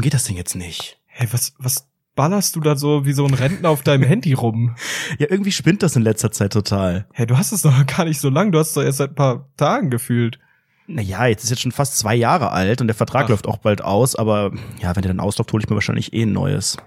warum geht das denn jetzt nicht? Hey, was, was ballerst du da so wie so ein Rentner auf deinem Handy rum? Ja, irgendwie spinnt das in letzter Zeit total. Hey, du hast es doch gar nicht so lang, du hast es doch erst seit ein paar Tagen gefühlt. Naja, jetzt ist jetzt schon fast zwei Jahre alt und der Vertrag Ach. läuft auch bald aus, aber ja, wenn der dann ausläuft, hole ich mir wahrscheinlich eh ein neues.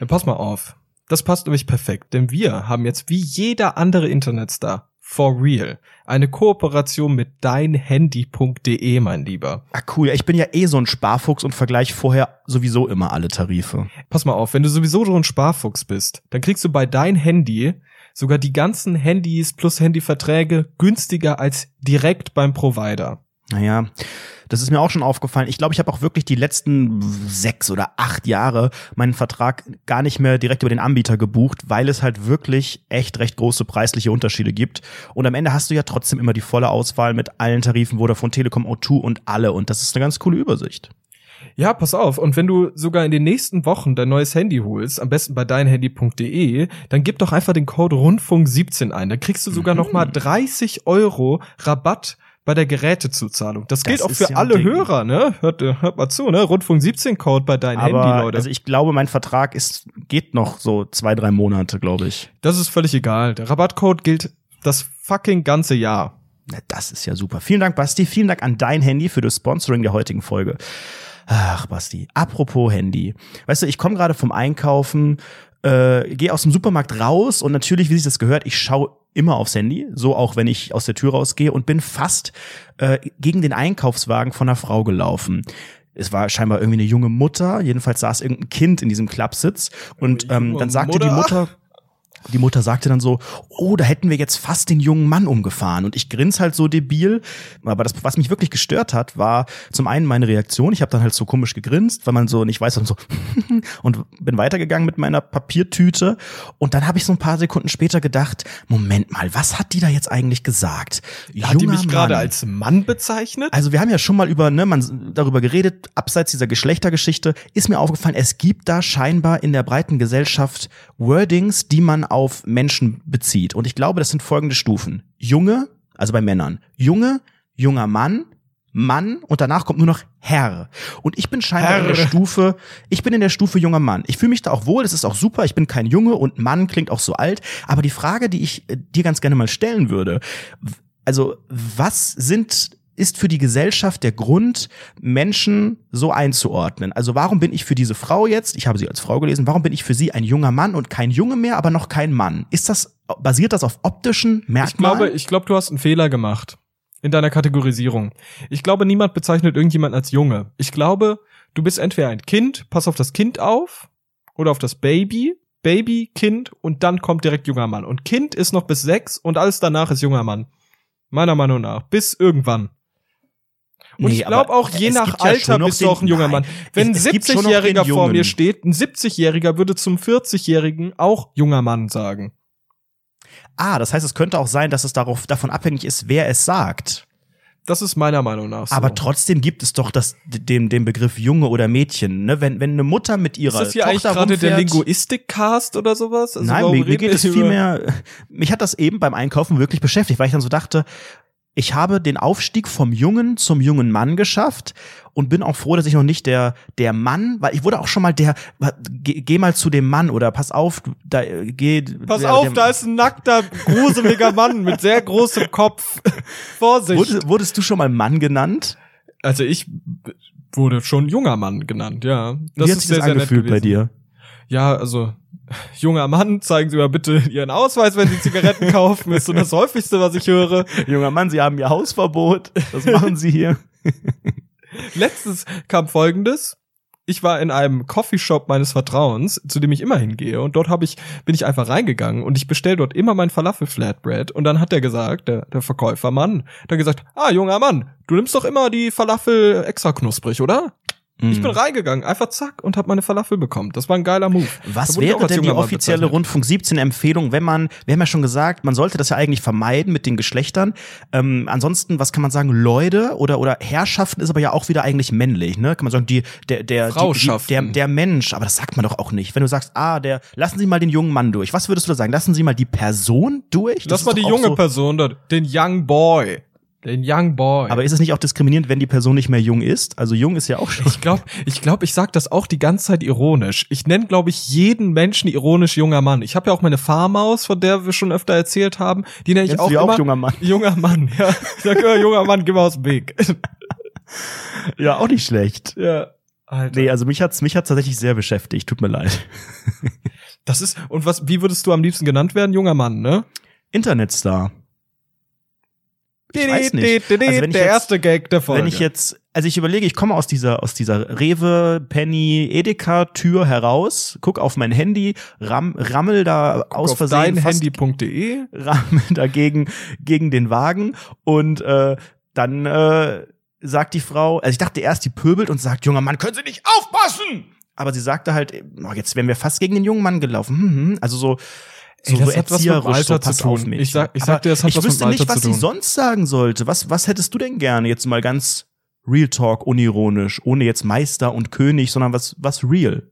Ja, pass mal auf. Das passt nämlich perfekt, denn wir haben jetzt wie jeder andere Internetstar for real eine Kooperation mit deinhandy.de, mein Lieber. Ah, cool. Ich bin ja eh so ein Sparfuchs und vergleiche vorher sowieso immer alle Tarife. Pass mal auf, wenn du sowieso schon ein Sparfuchs bist, dann kriegst du bei dein Handy sogar die ganzen Handys plus Handyverträge günstiger als direkt beim Provider. Naja, das ist mir auch schon aufgefallen. Ich glaube, ich habe auch wirklich die letzten sechs oder acht Jahre meinen Vertrag gar nicht mehr direkt über den Anbieter gebucht, weil es halt wirklich echt recht große preisliche Unterschiede gibt. Und am Ende hast du ja trotzdem immer die volle Auswahl mit allen Tarifen, Vodafone, Telekom, O2 und alle. Und das ist eine ganz coole Übersicht. Ja, pass auf. Und wenn du sogar in den nächsten Wochen dein neues Handy holst, am besten bei deinhandy.de, dann gib doch einfach den Code Rundfunk17 ein. Da kriegst du sogar Mhm. noch mal 30 Euro Rabatt bei der Gerätezuzahlung. Das, gilt auch für ja alle. Hörer, ne? Hört, äh, hört mal zu, ne? Rundfunk 17 Code bei dein Aber Handy, Leute. also ich glaube, mein Vertrag ist geht noch so zwei, drei Monate, glaube ich. das ist völlig egal. Der Rabattcode gilt das fucking ganze Jahr. Na, das ist ja super. Vielen Dank, Basti. Vielen Dank an dein Handy für das Sponsoring der heutigen Folge. Ach, Basti. Apropos Handy. Weißt du, ich komme gerade vom Einkaufen, äh, gehe aus dem Supermarkt raus und natürlich, wie sich das gehört, ich schaue immer aufs Handy, so auch wenn ich aus der Tür rausgehe und bin fast äh, gegen den Einkaufswagen von einer Frau gelaufen. Es war scheinbar irgendwie eine junge Mutter, jedenfalls saß irgendein Kind in diesem Klappsitz und ähm, dann sagte die Mutter. Die Mutter sagte dann so, oh, da hätten wir jetzt fast den jungen Mann umgefahren. Und ich grins halt so debil. Aber das, was mich wirklich gestört hat, war zum einen meine Reaktion. Ich habe dann halt so komisch gegrinst, weil man so nicht weiß, und so und bin weitergegangen mit meiner Papiertüte. Und dann habe ich so ein paar Sekunden später gedacht, Moment mal, was hat die da jetzt eigentlich gesagt? Hat die Junger mich gerade als Mann bezeichnet? Also wir haben ja schon mal über, ne, man darüber geredet, abseits dieser Geschlechtergeschichte, ist mir aufgefallen, es gibt da scheinbar in der breiten Gesellschaft Wordings, die man auf Menschen bezieht. Und ich glaube, das sind folgende Stufen. Junge, also bei Männern, Junge, junger Mann, Mann und danach kommt nur noch Herr. Und ich bin scheinbar in der Herr. Stufe, ich bin in der Stufe junger Mann. Ich fühle mich da auch wohl, es ist auch super, ich bin kein Junge und Mann klingt auch so alt. Aber die Frage, die ich äh, dir ganz gerne mal stellen würde, also was sind ist für die Gesellschaft der Grund, Menschen so einzuordnen? Also warum bin ich für diese Frau jetzt, ich habe sie als Frau gelesen, warum bin ich für sie ein junger Mann und kein Junge mehr, aber noch kein Mann? Ist das, basiert das auf optischen Ich Merkmalen? glaube, ich glaube, du hast einen Fehler gemacht in deiner Kategorisierung. Ich glaube, niemand bezeichnet irgendjemanden als Junge. Ich glaube, du bist entweder ein Kind, pass auf das Kind auf, oder auf das Baby, Baby, Kind und dann kommt direkt junger Mann. Und Kind ist noch bis sechs und alles danach ist junger Mann. Meiner Meinung nach. Bis irgendwann. Und Nee, ich glaube auch, je nach ja Alter bist du auch ein junger Mann. Wenn ein es- es gibt schon noch den 70-Jähriger vor mir steht, ein 70-Jähriger würde zum 40-Jährigen auch junger Mann sagen. ah, das heißt, es könnte auch sein, dass es darauf, davon abhängig ist, wer es sagt. Das ist meiner Meinung nach so. Aber trotzdem gibt es doch das, den, den Begriff Junge oder Mädchen. Ne? Wenn, wenn eine Mutter mit ihrer Ist das hier Tochter eigentlich gerade der Linguistik-Cast oder sowas? Also Nein, mir, mir geht es viel mehr, mich hat das eben beim Einkaufen wirklich beschäftigt, weil ich dann so dachte, ich habe den Aufstieg vom Jungen zum jungen Mann geschafft und bin auch froh, dass ich noch nicht der, der Mann, weil ich wurde auch schon mal der, geh, geh mal zu dem Mann oder pass auf, da, äh, geh. Pass der, auf, der, da ist ein nackter, gruseliger Mann mit sehr großem Kopf. Vorsicht. Wurdest, wurdest du schon mal Mann genannt? Also ich wurde schon junger Mann genannt, ja. Wie hat sich das angefühlt bei dir? Ja, also junger Mann, zeigen Sie mal bitte Ihren Ausweis, wenn Sie Zigaretten kaufen, ist so das häufigste, was ich höre. Junger Mann, Sie haben Ihr Hausverbot. Was machen Sie hier? Letztens kam folgendes. Ich war in einem Coffeeshop meines Vertrauens, zu dem ich immer hingehe, und dort hab ich, bin ich einfach reingegangen und ich bestell dort immer mein Falafel Flatbread. Und dann hat der gesagt, der, der Verkäufermann, hat gesagt, ah, junger Mann, du nimmst doch immer die Falafel extra knusprig, oder? Ich Mhm. bin reingegangen, einfach zack, und hab meine Falafel bekommen. Das war ein geiler Move. Was ich wäre denn die offizielle. Rundfunk 17 Empfehlung, wenn man, wir haben ja schon gesagt, man sollte das ja eigentlich vermeiden mit den Geschlechtern. Ähm, ansonsten, was kann man sagen, Leute oder oder Herrschaften ist aber ja auch wieder eigentlich männlich, ne? Kann man sagen, die der der die, der der Mensch, aber das sagt man doch auch nicht. Wenn du sagst, ah, der lassen Sie mal den jungen Mann durch. Was würdest du da sagen? Lassen Sie mal die Person durch? Das Lass mal die junge so, Person dort, den Young Boy. Den Young Boy. Aber ist es nicht auch diskriminierend, wenn die Person nicht mehr jung ist? Also jung ist ja auch schon. ich glaube, ich glaube, ich sag das auch die ganze Zeit ironisch. Ich nenne, glaube ich, jeden Menschen ironisch junger Mann. Ich habe ja auch meine Farmaus, von der wir schon öfter erzählt haben. Die nenne ich Nennst auch, die auch immer junger Mann? Junger Mann, ja. Ich sag immer, junger Mann, geh mal aus dem Weg. Ja, auch nicht schlecht. ja. Alter. Nee, also mich hat's, mich hat's tatsächlich sehr beschäftigt. Tut mir leid. Das ist, und was, wie würdest du am liebsten genannt werden? Junger Mann, ne? Internetstar. Ich weiß nicht. Also wenn ich der jetzt- erste Gag der Folge. Wenn ich jetzt, also ich überlege, ich komme aus dieser, aus dieser Rewe, Penny, Edeka Tür heraus, guck auf mein Handy, ram, rammel da aus auf Versehen deinhandy.de rammel dagegen gegen den Wagen und äh, dann äh, sagt die Frau, also ich dachte erst, die pöbelt und sagt, junger Mann, können Sie nicht aufpassen? Aber sie sagte halt, oh, jetzt wären wir fast gegen den jungen Mann gelaufen. Hm, hm. Also so, so, Ey, das so hat was mit Alter zu tun. Ich sag- ich sag dir, das hat ich was mit wüsste nicht, Alter was zu sie sonst sagen sollte. Was, was hättest du denn gerne? Jetzt mal ganz Real Talk, unironisch, ohne jetzt Meister und König, sondern was, was real?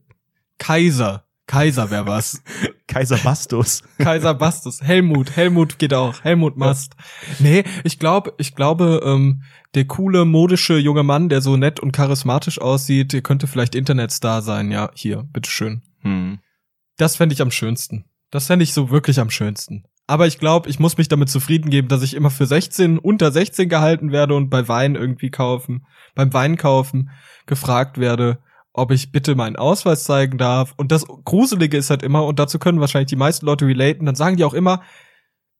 Kaiser. Kaiser wäre was. Kaiser Bastus. Kaiser Bastus. Helmut. Helmut geht auch. Helmut Mast. Nee, ich glaube, ich glaube, ähm, der coole, modische junge Mann, der so nett und charismatisch aussieht, der könnte vielleicht Internetstar sein. Ja, hier, bitteschön. Hm. Das fände ich am schönsten. Das fände ich so wirklich am schönsten. Aber ich glaube, ich muss mich damit zufrieden geben, dass ich immer für 16, unter 16 gehalten werde und bei Wein irgendwie kaufen, beim Wein kaufen gefragt werde, ob ich bitte meinen Ausweis zeigen darf. Und das Gruselige ist halt immer, und dazu können wahrscheinlich die meisten Leute relaten, dann sagen die auch immer,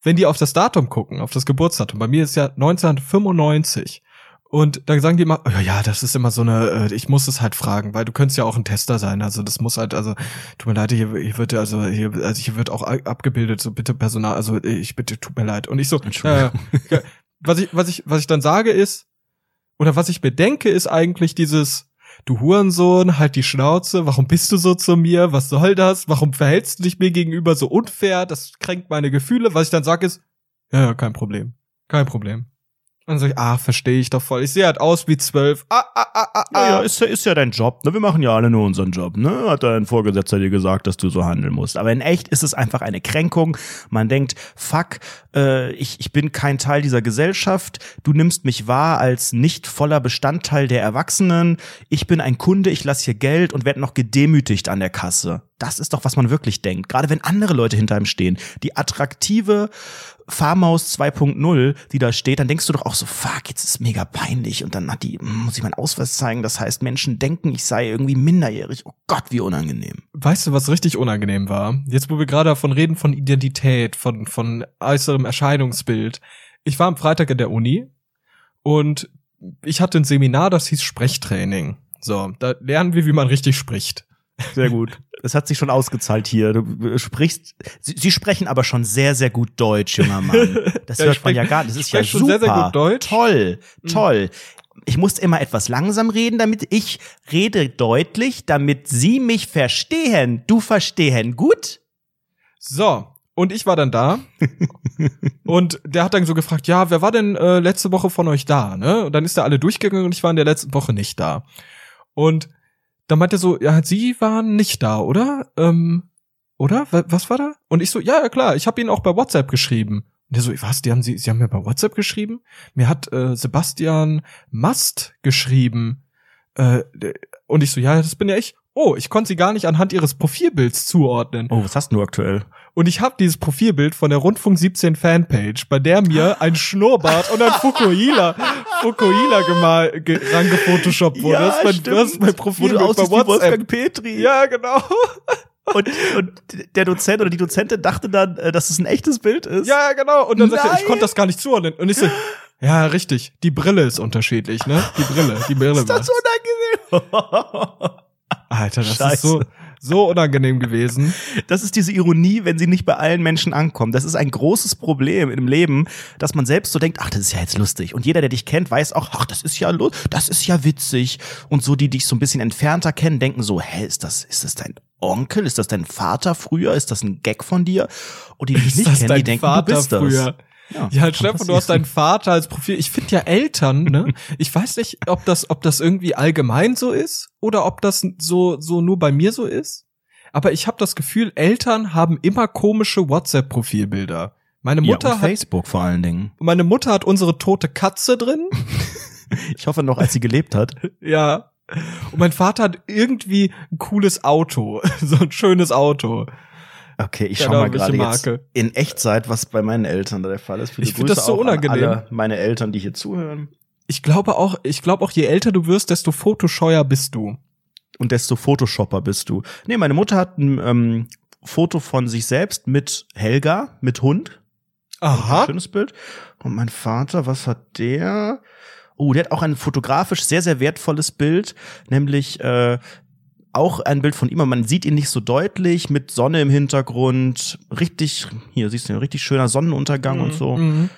wenn die auf das Datum gucken, auf das Geburtsdatum, bei mir ist ja 1995. Und dann sagen die immer, oh ja, ja, das ist immer so eine, äh, ich muss es halt fragen, weil du könntest ja auch ein Tester sein. Also das muss halt, also tut mir leid, hier, hier wird also hier, also hier wird auch abgebildet, so bitte Personal, also ich bitte, tut mir leid. Und ich so, äh, was ich, was ich, was ich dann sage ist, oder was ich bedenke, ist eigentlich dieses, du Hurensohn, halt die Schnauze, warum bist du so zu mir? Was soll das? Warum verhältst du dich mir gegenüber so unfair? Das kränkt meine Gefühle. Was ich dann sage ist, ja, ja, kein Problem. Kein Problem. Und ich, ah, verstehe ich doch voll. Ich sehe halt aus wie zwölf. Ah, ah, ah, ah, ah. Ja, ja, ist ja, ist ja dein Job, ne? Wir machen ja alle nur unseren Job, ne? Hat dein Vorgesetzter dir gesagt, dass du so handeln musst. Aber in echt ist es einfach eine Kränkung. Man denkt, fuck, äh, ich, ich bin kein Teil dieser Gesellschaft. Du nimmst mich wahr als nicht voller Bestandteil der Erwachsenen. Ich bin ein Kunde, ich lasse hier Geld und werde noch gedemütigt an der Kasse. Das ist doch, was man wirklich denkt. Gerade wenn andere Leute hinter ihm stehen. Die attraktive Farmaus 2.0, die da steht, dann denkst du doch auch so, fuck, jetzt ist es mega peinlich und dann hat die, muss ich meinen Ausweis zeigen. Das heißt, Menschen denken, ich sei irgendwie minderjährig. Oh Gott, wie unangenehm. Weißt du, was richtig unangenehm war? Jetzt, wo wir gerade davon reden, von Identität, von, von äußerem Erscheinungsbild. Ich war am Freitag in der Uni und ich hatte ein Seminar, das hieß Sprechtraining. So, da lernen wir, wie man richtig spricht. Sehr gut. Das hat sich schon ausgezahlt hier. Du sprichst, Sie, Sie sprechen aber schon sehr, sehr gut Deutsch, junger Mann. Das Ja, hört ich man ja gar nicht. Das ist ja super. sehr, sehr gut Deutsch. Toll, Mhm. toll. Ich musste immer etwas langsam reden, damit ich rede deutlich, damit Sie mich verstehen. Du verstehen gut? So, und ich war dann da und der hat dann so gefragt, ja, wer war denn äh, letzte Woche von euch da? Ne? Und dann ist er alle durchgegangen und ich war in der letzten Woche nicht da. Und dann meinte er so, ja, Sie waren nicht da, oder? Ähm, oder? Wa- Was war da? Und ich so, ja, ja klar, ich habe ihn auch bei WhatsApp geschrieben. Und der so, was, die haben Sie, Sie haben mir bei WhatsApp geschrieben? Mir hat äh, Sebastian Mast geschrieben. Äh, und ich so, ja, das bin ja ich. Oh, ich konnte sie gar nicht anhand ihres Profilbilds zuordnen. Oh, was hast du aktuell? Und ich habe dieses Profilbild von der Rundfunk 17 Fanpage, bei der mir ein Schnurrbart und ein Fukuhila, Fukuhila gemal, ge, rangefotoshoppt wurde. das, ist mein, das ist mein Wo du Profilbild bei wie WhatsApp. Wolfgang Petri. Ja, genau. Und, und der Dozent oder die Dozentin dachte dann, äh, dass es ein echtes Bild ist. Ja, genau. Und dann sagt er, ich Nein. konnte das gar nicht zuordnen. Und ich so, ja, richtig. Die Brille ist unterschiedlich, ne? Die Brille, die Brille. Ist das unangenehm? Alter, das Scheiße. ist so, so unangenehm gewesen. Das ist diese Ironie, wenn sie nicht bei allen Menschen ankommt. Das ist ein großes Problem im Leben, dass man selbst so denkt, ach, das ist ja jetzt lustig. Und jeder, der dich kennt, weiß auch, ach, das ist ja das ist ja witzig. Und so, die dich so ein bisschen entfernter kennen, denken so, hä, ist das, ist das dein Onkel? Ist das dein Vater früher? Ist das ein Gag von dir? Und die, die dich Ist nicht kennen, die denken, Vater du bist das. Ja, Ja, Stefan, du hast deinen Vater als Profil. Ich finde ja Eltern, ne? Ich weiß nicht, ob das, ob das irgendwie allgemein so ist oder ob das so, so nur bei mir so ist. Aber ich habe das Gefühl, Eltern haben immer komische WhatsApp-Profilbilder. Meine Mutter ja, und hat Facebook vor allen Dingen. meine Mutter hat unsere tote Katze drin. Ich hoffe noch, als sie gelebt hat. ja. Und mein Vater hat irgendwie ein cooles Auto, so ein schönes Auto. Okay, ich Ja, schau mal gerade jetzt in Echtzeit, was bei meinen Eltern da der Fall ist. Viele Ich find das so unangenehm. Meine Eltern, die hier zuhören. Ich glaube auch, ich glaube auch, je älter du wirst, desto fotoscheuer bist du. Und desto Photoshopper bist du. Nee, meine Mutter hat ein ähm, Foto von sich selbst mit Helga, mit Hund. Ein schönes Bild. Und mein Vater, was hat der? Oh, der hat auch ein fotografisch sehr, sehr wertvolles Bild, nämlich äh, auch ein Bild von ihm, aber man sieht ihn nicht so deutlich, mit Sonne im Hintergrund, richtig, hier siehst du, ein richtig schöner Sonnenuntergang und so. Mhm.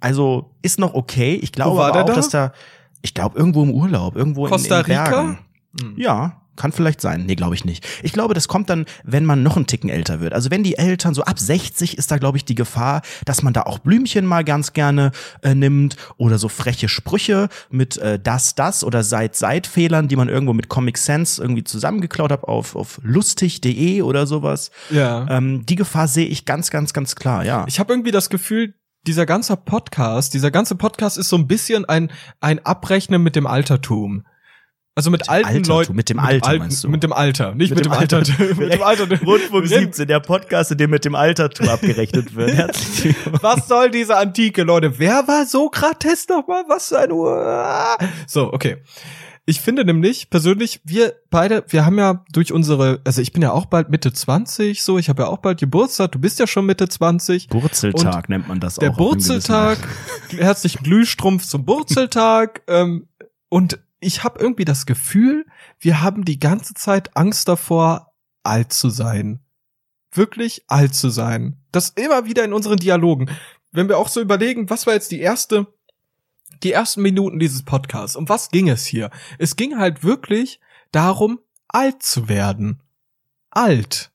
Also ist noch okay. Ich glaube aber auch, da? dass da, ich glaube irgendwo im Urlaub, irgendwo Costa in, Rica? Bergen. Mhm. Ja, kann vielleicht sein. Nee, glaube ich nicht. Ich glaube, das kommt dann, wenn man noch einen Ticken älter wird. Also wenn die Eltern so ab 60 ist da, glaube ich, die Gefahr, dass man da auch Blümchen mal ganz gerne äh, nimmt oder so freche Sprüche mit äh, das, das oder seit seit Fehlern, die man irgendwo mit Comic Sans irgendwie zusammengeklaut hat auf, auf lustig.de oder sowas. Ja. Ähm, die Gefahr sehe ich ganz, ganz, ganz klar, ja. Ich habe irgendwie das Gefühl, dieser ganze Podcast, dieser ganze Podcast ist so ein bisschen ein, ein Abrechnen mit dem Altertum. Also mit, alten Altertum, Leuten. mit dem Alter, alten, meinst du? Mit dem Alter, nicht mit, Mit dem dem Alter. Alter. mit dem Alter. Rundfunk Wir reden- 17, der Podcast, in dem mit dem Altertum abgerechnet wird. Was soll diese Antike, Leute? Wer war Sokrates nochmal? Was für ein Uhr? So, okay. Ich finde nämlich persönlich, wir beide, wir haben ja durch unsere, also ich bin ja auch bald Mitte 20, so, ich habe ja auch bald Geburtstag, du bist ja schon Mitte 20. Burzeltag nennt man das Der auch. einem Burzeltag, herzlichen Glühstrumpf zum Burzeltag. ähm, und ich habe irgendwie das Gefühl, wir haben die ganze Zeit Angst davor, alt zu sein. Wirklich alt zu sein. Das immer wieder in unseren Dialogen. Wenn wir auch so überlegen, was war jetzt die erste, die ersten Minuten dieses Podcasts? Um was ging es hier? Es ging halt wirklich darum, alt zu werden. Alt.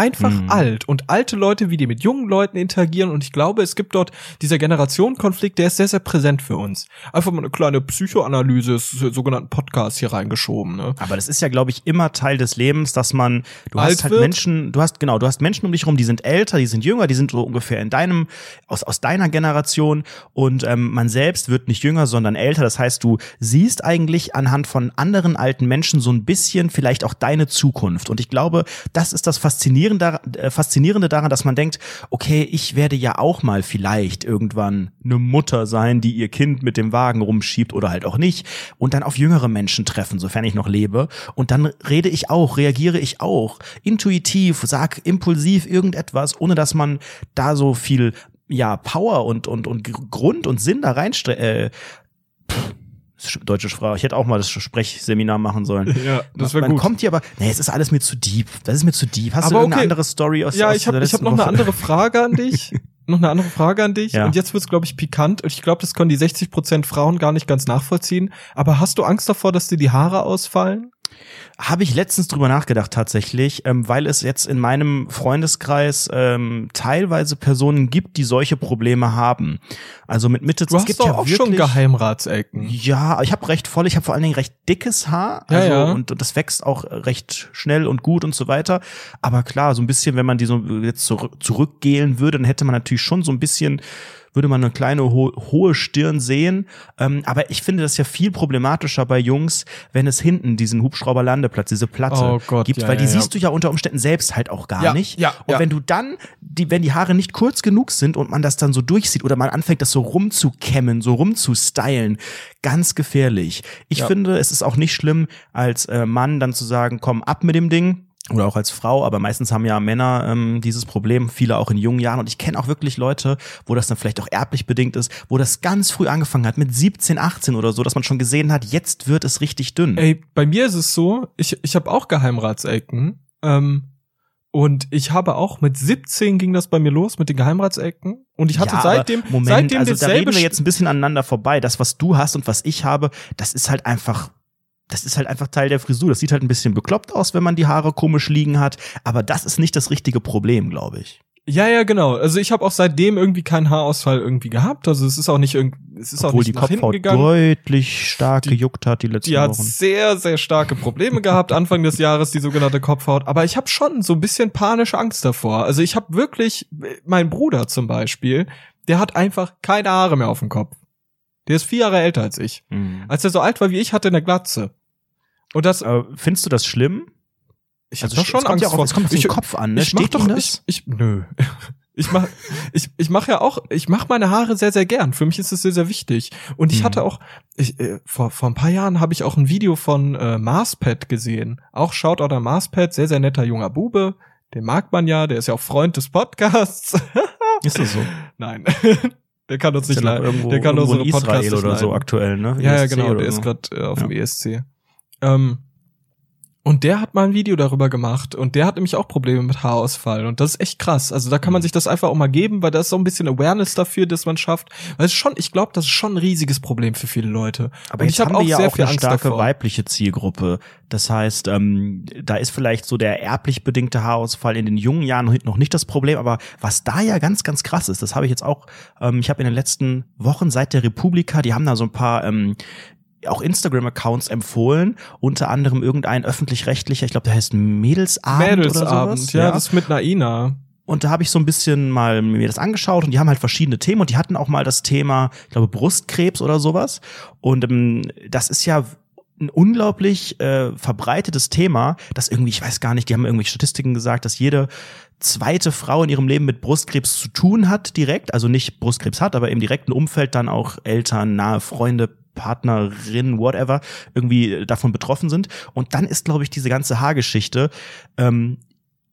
Einfach Mhm. alt. Und alte Leute, wie die mit jungen Leuten interagieren. Und ich glaube, es gibt dort dieser Generationenkonflikt, der ist sehr, sehr präsent für uns. Einfach mal eine kleine Psychoanalyse des sogenannten Podcasts hier reingeschoben. Ne? Aber das ist ja, glaube ich, immer Teil des Lebens, dass man, du Alt hast halt wird? Menschen, du hast, genau, du hast Menschen um dich rum, die sind älter, die sind jünger, die sind so ungefähr in deinem, aus, aus deiner Generation und ähm, man selbst wird nicht jünger, sondern älter. Das heißt, du siehst eigentlich anhand von anderen alten Menschen so ein bisschen vielleicht auch deine Zukunft. Und ich glaube, das ist das Faszinierende, äh, Faszinierende daran, dass man denkt, okay, ich werde ja auch mal vielleicht irgendwann eine Mutter sein, die ihr Kind mit dem Wagen rumschiebt oder halt auch nicht und dann auf jüngere Menschen treffen, sofern ich noch lebe. Und dann rede ich auch, reagiere ich auch intuitiv, sag impulsiv irgendetwas, ohne dass man da so viel ja Power und und und Gr- Grund und Sinn da reinsteckt. Äh, pff, deutsche Sprache. Ich hätte auch mal das Sprechseminar machen sollen. Ja, das wäre Man gut. kommt hier aber, nee, es ist alles mir zu deep. Das ist mir zu deep. Hast Aber du okay. andere Story aus Ja, aus ich habe hab noch eine andere Frage an dich. noch eine andere Frage an dich. Ja. Und jetzt wird's, glaube ich, pikant. Und ich glaube, das können die 60% Frauen gar nicht ganz nachvollziehen. Aber hast du Angst davor, dass dir die Haare ausfallen? Habe ich letztens drüber nachgedacht tatsächlich, ähm, weil es jetzt in meinem Freundeskreis ähm, teilweise Personen gibt, die solche Probleme haben. Also mit Mitte, Du es hast gibt doch ja auch wirklich, schon Geheimratsecken. Ja, ich habe recht voll, ich habe vor allen Dingen recht dickes Haar, Ja, also ja. Und, und das wächst auch recht schnell und gut und so weiter. Aber klar, so ein bisschen, wenn man die so jetzt zurück, zurückgehen würde, dann hätte man natürlich schon so ein bisschen würde man eine kleine ho hohe Stirn sehen. Ähm, aber ich finde das ja viel problematischer bei Jungs, wenn es hinten diesen Hubschrauberlandeplatz, diese Platte Oh Gott, gibt, ja, weil die ja, ja. siehst du ja unter Umständen selbst halt auch gar Ja, nicht. ja, und ja. wenn du dann, die, wenn die Haare nicht kurz genug sind und man das dann so durchsieht oder man anfängt, das so rumzukämmen, so rumzustylen, ganz gefährlich. Ich Ja. finde, es ist auch nicht schlimm, als äh, Mann dann zu sagen, komm ab mit dem Ding. Oder auch als Frau, aber meistens haben ja Männer ähm, dieses Problem, viele auch in jungen Jahren. Und ich kenne auch wirklich Leute, wo das dann vielleicht auch erblich bedingt ist, wo das ganz früh angefangen hat, mit 17, 18 oder so, dass man schon gesehen hat, jetzt wird es richtig dünn. Ey, bei mir ist es so, ich, ich habe auch Geheimratsecken. Ähm, und ich habe auch mit 17 ging das bei mir los mit den Geheimratsecken. Und ich hatte Ja, seitdem, Moment, seitdem also da dasselbe reden wir jetzt ein bisschen aneinander vorbei. Das, was du hast und was ich habe, das ist halt einfach, das ist halt einfach Teil der Frisur. Das sieht halt ein bisschen bekloppt aus, wenn man die Haare komisch liegen hat. Aber das ist nicht das richtige Problem, glaube ich. Ja, ja, genau. Also ich habe auch seitdem irgendwie keinen Haarausfall irgendwie gehabt. Also es ist auch nicht irgendwie, es ist Obwohl auch nicht die nach hinten Kopfhaut gegangen. deutlich stark Die- gejuckt hat die letzten Die hat Wochen. sehr, sehr starke Probleme gehabt Anfang des Jahres, die sogenannte Kopfhaut. Aber ich habe schon so ein bisschen panische Angst davor. Also ich habe wirklich, mein Bruder zum Beispiel, der hat einfach keine Haare mehr auf dem Kopf. Der ist vier Jahre älter als ich. Mhm. Als er so alt war wie ich, hatte er eine Glatze. Und das, Aber findest du das schlimm? ich Also doch schon Angst ja auch, vor. es kommt auf ich, den Kopf an, ne? ich mach Steht doch, das? ich, ich, nö. Ich mach, ich, ich mach ja auch, ich mach meine Haare sehr, sehr gern. Für mich ist es sehr, sehr wichtig. Und ich Mhm. hatte auch, ich, äh, vor, vor ein paar Jahren habe ich auch ein Video von äh, Marspet gesehen. Auch Shoutout an Marspet, sehr, sehr netter junger Bube. Den mag man ja, der ist ja auch Freund des Podcasts. Ist das so? Nein. der kann uns nicht leiden. Der kann irgendwo unsere in Podcasts Israel nicht oder so aktuell, ne? Ja, ja, ESC genau, der ist so. gerade äh, auf Ja. dem ESC. Ähm, und der hat mal ein Video darüber gemacht und der hat nämlich auch Probleme mit Haarausfall und das ist echt krass. Also da kann Mhm. man sich das einfach auch mal geben, weil da ist so ein bisschen Awareness dafür, dass man schafft. Weil es ist schon, ich glaube, das ist schon ein riesiges Problem für viele Leute. Aber und ich habe auch ja sehr auch viel eine Angst starke davor. weibliche Zielgruppe. Das heißt, ähm, da ist vielleicht so der erblich bedingte Haarausfall in den jungen Jahren noch nicht das Problem, aber was da ja ganz, ganz krass ist, das habe ich jetzt auch, ähm, ich habe in den letzten Wochen seit der Republika, die haben da so ein paar ähm, auch Instagram-Accounts empfohlen, unter anderem irgendein öffentlich-rechtlicher, ich glaube, der heißt Mädelsabend, oder Mädelsabend, sowas. ja, das ist mit Naina. Und da habe ich so ein bisschen mal mir das angeschaut und die haben halt verschiedene Themen und die hatten auch mal das Thema, ich glaube, Brustkrebs oder sowas. Und ähm, das ist ja ein unglaublich äh, verbreitetes Thema, das irgendwie, ich weiß gar nicht, die haben irgendwie Statistiken gesagt, dass jede zweite Frau in ihrem Leben mit Brustkrebs zu tun hat direkt, also nicht Brustkrebs hat, aber im direkten Umfeld dann auch Eltern, nahe Freunde, Partnerin, whatever, irgendwie davon betroffen sind. Und dann ist, glaube ich, diese ganze Haargeschichte ähm,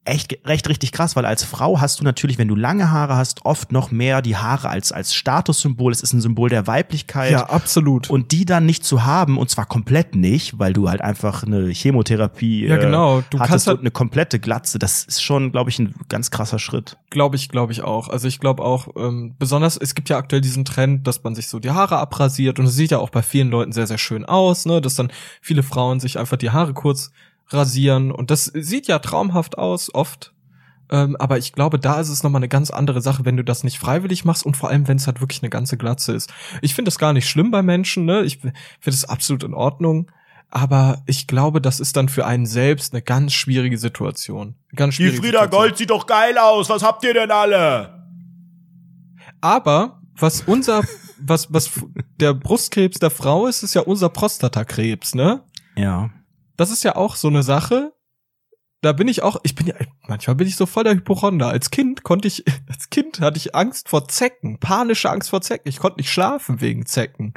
echt recht richtig krass, weil als Frau hast du natürlich, wenn du lange Haare hast, oft noch mehr die Haare als als Statussymbol. Es ist ein Symbol der Weiblichkeit. Ja, absolut. Und die dann nicht zu haben, und zwar komplett nicht, weil du halt einfach eine Chemotherapie Ja, genau. Du äh, hattest kannst halt- und eine komplette Glatze. Das ist schon, glaube ich, ein ganz krasser Schritt. Glaube ich, glaube ich auch. Also ich glaube auch, ähm, besonders, es gibt ja aktuell diesen Trend, dass man sich so die Haare abrasiert und es sieht ja auch bei vielen Leuten sehr, sehr schön aus, ne, dass dann viele Frauen sich einfach die Haare kurz rasieren und das sieht ja traumhaft aus, oft. Ähm, aber ich glaube, da ist es nochmal eine ganz andere Sache, wenn du das nicht freiwillig machst und vor allem, wenn es halt wirklich eine ganze Glatze ist. Ich finde das gar nicht schlimm bei Menschen, ne? Ich finde es absolut in Ordnung. Aber ich glaube, das ist dann für einen selbst eine ganz schwierige Situation. Eine Ganz schwierige Situation. sieht doch geil aus. Was habt ihr denn alle? Aber was unser, was, was der Brustkrebs der Frau ist, ist ja unser Prostatakrebs, ne? Ja. Das ist ja auch so eine Sache. Da bin ich auch, ich bin ja, manchmal bin ich so voll der Hypochonder. Als Kind konnte ich, als Kind hatte ich Angst vor Zecken, panische Angst vor Zecken. Ich konnte nicht schlafen wegen Zecken.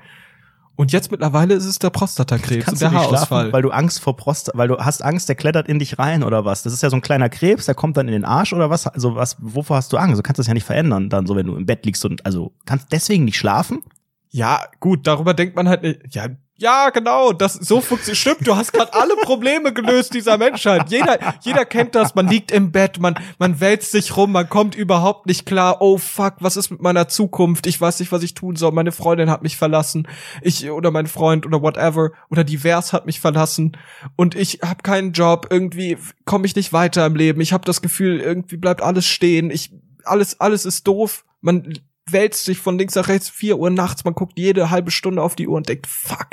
Und jetzt mittlerweile ist es der Prostatakrebs und Kannst der du nicht Haarausfall. schlafen, weil du Angst vor Prost, weil du hast Angst, der klettert in dich rein oder was? Das ist ja so ein kleiner Krebs, der kommt dann in den Arsch oder was? Also was, wovor hast du Angst? Du kannst das ja nicht verändern, dann so, wenn du im Bett liegst und, also, kannst deswegen nicht schlafen? Ja, gut, darüber denkt man halt nicht. Ja, ja, genau, das so funktioniert. Stimmt, du hast gerade alle Probleme gelöst dieser Menschheit. Jeder, jeder kennt das. Man liegt im Bett, man, man wälzt sich rum, man kommt überhaupt nicht klar. Oh fuck, was ist mit meiner Zukunft? Ich weiß nicht, was ich tun soll. Meine Freundin hat mich verlassen. Ich oder mein Freund oder whatever oder divers hat mich verlassen und ich habe keinen Job. Irgendwie komme ich nicht weiter im Leben. Ich habe das Gefühl, irgendwie bleibt alles stehen. Ich alles, alles ist doof. Man wälzt sich von links nach rechts, vier Uhr nachts, man guckt jede halbe Stunde auf die Uhr und denkt, fuck.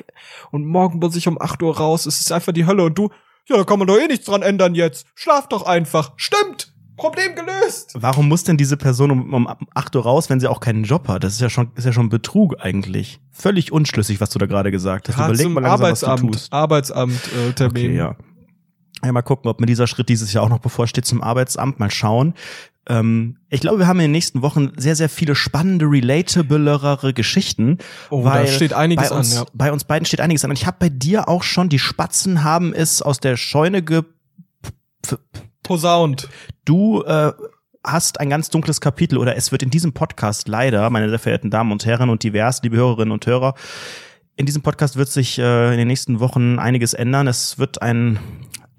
Und morgen muss ich um acht Uhr raus, es ist einfach die Hölle und du, ja, da kann man doch eh nichts dran ändern jetzt. Schlaf doch einfach. Stimmt. Problem gelöst. Warum muss denn diese Person um, um 8 Uhr raus, wenn sie auch keinen Job hat? Das ist ja schon, ist ja schon Betrug eigentlich. Völlig unschlüssig, was du da gerade gesagt hast. Gerade Überleg mal langsam, was du Arbeitsamt, tust. Arbeitsamt äh, Termin. Okay, ja. Ja, mal gucken, ob mir dieser Schritt dieses Jahr auch noch bevorsteht zum Arbeitsamt. Mal schauen. Ähm, ich glaube, wir haben in den nächsten Wochen sehr, sehr viele spannende, relatablere Geschichten. Oh, weil da steht einiges bei uns, an, ja. Bei uns beiden steht einiges an. Und ich habe bei dir auch schon, die Spatzen haben es aus der Scheune ge... Posaunt. Du äh, hast ein ganz dunkles Kapitel oder es wird in diesem Podcast leider, meine sehr verehrten Damen und Herren und divers, liebe Hörerinnen und Hörer, in diesem Podcast wird sich äh, in den nächsten Wochen einiges ändern. Es wird ein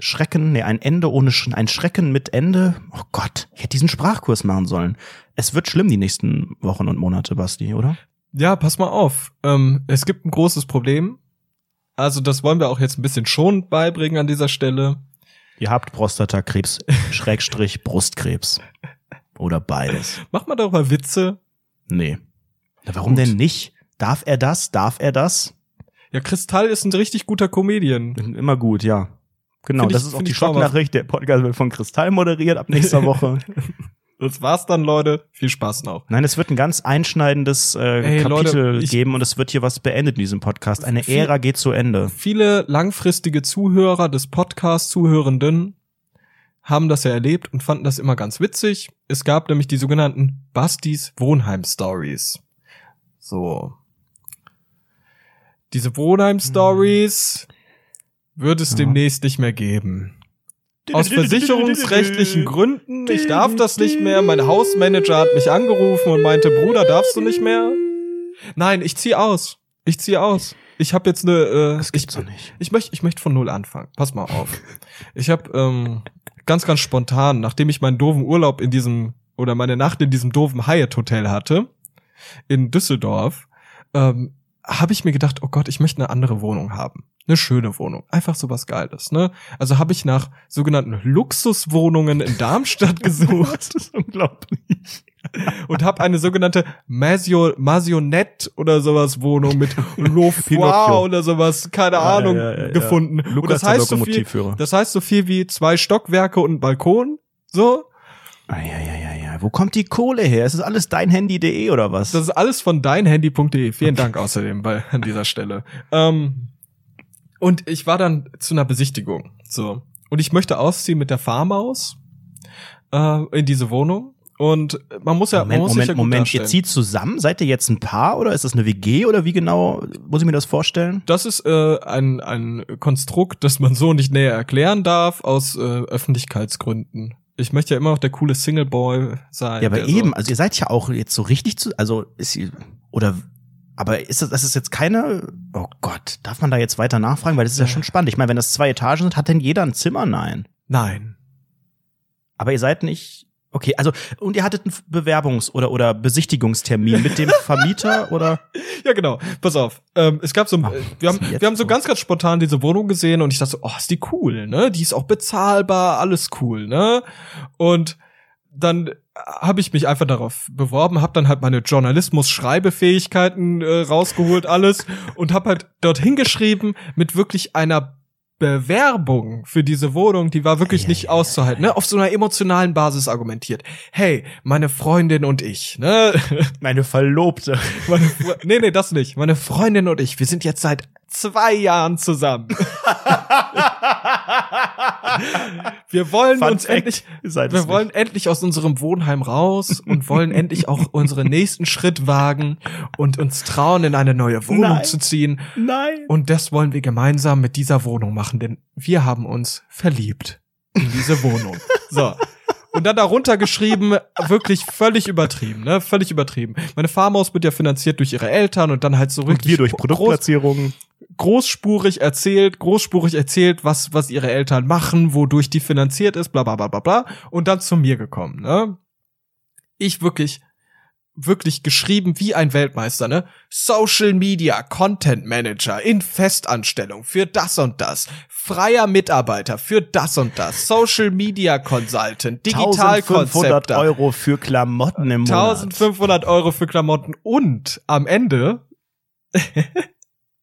Schrecken, nee, ein Ende ohne Sch ein Schrecken mit Ende. Oh Gott, ich hätte diesen Sprachkurs machen sollen. Es wird schlimm die nächsten Wochen und Monate, Basti, oder? Ja, pass mal auf. Ähm, es gibt ein großes Problem. Also das wollen wir auch jetzt ein bisschen schon beibringen an dieser Stelle. Ihr habt Prostatakrebs, Schrägstrich Brustkrebs. Oder beides. Macht man darüber Witze? Nee. Na, warum Gut. denn nicht? Darf er das? Darf er das? Ja, Kristall ist ein richtig guter Comedian. Immer gut, ja. Genau, ich- das ist auch die. Schocknachricht. Der Podcast wird von Kristall moderiert ab nächster Woche. Das war's dann, Leute. Viel Spaß noch. Nein, es wird ein ganz einschneidendes äh, Ey, Kapitel Leute, geben und es wird hier was beendet in diesem Podcast. Eine Viel- Ära geht zu Ende. Viele langfristige Zuhörer des Podcasts, Zuhörenden, haben das ja erlebt und fanden das immer ganz witzig. Es gab nämlich die sogenannten Bastis Wohnheim Stories. So. Diese Wohnheim Stories wird es Ja. demnächst nicht mehr geben. Aus versicherungsrechtlichen Gründen, ich darf das nicht mehr. Mein Hausmanager hat mich angerufen und meinte, Bruder, darfst du nicht mehr? Nein, ich zieh aus. Ich zieh aus. Ich habe jetzt eine. Äh, Das ich, gibt's doch nicht. ich möchte, ich möchte von null anfangen. Pass mal auf. Ich habe ähm, ganz, ganz spontan, nachdem ich meinen doofen Urlaub in diesem oder meine Nacht in diesem doofen Hyatt Hotel hatte in Düsseldorf, ähm, habe ich mir gedacht, oh Gott, ich möchte eine andere Wohnung haben. Eine schöne Wohnung. Einfach so was Geiles, ne? Also habe ich nach sogenannten Luxuswohnungen in Darmstadt gesucht Das ist unglaublich. und habe eine sogenannte Masio, Masionette oder sowas Wohnung mit Pinocchio. oder sowas, keine Ja, Ahnung, ja, ja, gefunden. und Lukas das heißt, so viel, das heißt so viel wie zwei Stockwerke und ein Balkon. So, Ah, ja, ja, ja, ja. Wo kommt die Kohle her? Ist das alles dein Handy.de oder was? das ist alles von deinhandy.de. Vielen Dank außerdem bei, an dieser Stelle. Ähm, und ich war dann zu einer Besichtigung. So. Und ich möchte ausziehen mit der Farmaus äh, in diese Wohnung. Und man muss ja, man Moment, muss sich Moment, ja Moment. Ihr zieht zusammen? Seid ihr jetzt ein Paar oder ist das eine WG oder wie genau muss ich mir das vorstellen? Das ist äh, ein, ein Konstrukt, das man so nicht näher erklären darf, aus äh, Öffentlichkeitsgründen. Ich möchte ja immer noch der coole Single Boy sein. Ja, aber eben, So, also ihr seid ja auch jetzt so richtig zu, also ist oder, aber ist das, das ist jetzt keine, oh Gott, darf man da jetzt weiter nachfragen? Weil das ist ja Ja. schon spannend. Ich meine, wenn das zwei Etagen sind, hat denn jeder ein Zimmer? Nein. nein. Aber ihr seid nicht, okay, also, und ihr hattet einen Bewerbungs- oder, oder Besichtigungstermin mit dem Vermieter oder? Ja, genau. Pass auf. Ähm, es gab so, Ach, äh, wir haben, wir haben so ganz, ganz spontan diese Wohnung gesehen und ich dachte so, oh, ist die cool, ne? Die ist auch bezahlbar, alles cool, ne? Und dann habe ich mich einfach darauf beworben, habe dann halt meine Journalismus-Schreibefähigkeiten äh, rausgeholt, alles und habe halt dorthin geschrieben mit wirklich einer Bewerbung für diese Wohnung, die war wirklich Ja, nicht ja, auszuhalten, ne? Auf so einer emotionalen Basis argumentiert. Hey, meine Freundin und ich, ne? Meine Verlobte. Meine nee, nee, das nicht. Meine Freundin und ich, wir sind jetzt seit zwei Jahren zusammen. wir wollen Fun uns Fact, endlich, wir wollen endlich aus unserem Wohnheim raus und wollen endlich auch unseren nächsten Schritt wagen und uns trauen, in eine neue Wohnung Nein. zu ziehen. Nein. Und das wollen wir gemeinsam mit dieser Wohnung machen, denn wir haben uns verliebt in diese Wohnung. So. Und dann darunter geschrieben, wirklich völlig übertrieben, ne? Völlig übertrieben. Meine Farmhaus wird ja finanziert durch ihre Eltern und dann halt so Und richtig wir durch Produktplatzierungen. Großspurig erzählt, großspurig erzählt, was, was ihre Eltern machen, wodurch die finanziert ist, bla, bla, bla, bla, bla. Und dann zu mir gekommen, ne? Ich wirklich, wirklich geschrieben wie ein Weltmeister, ne? Social Media Content Manager in Festanstellung für das und das. Freier Mitarbeiter für das und das. Social Media Consultant, 1500 Digitalkonzepte. Euro für Klamotten im Monat. 1500 Euro für Klamotten und am Ende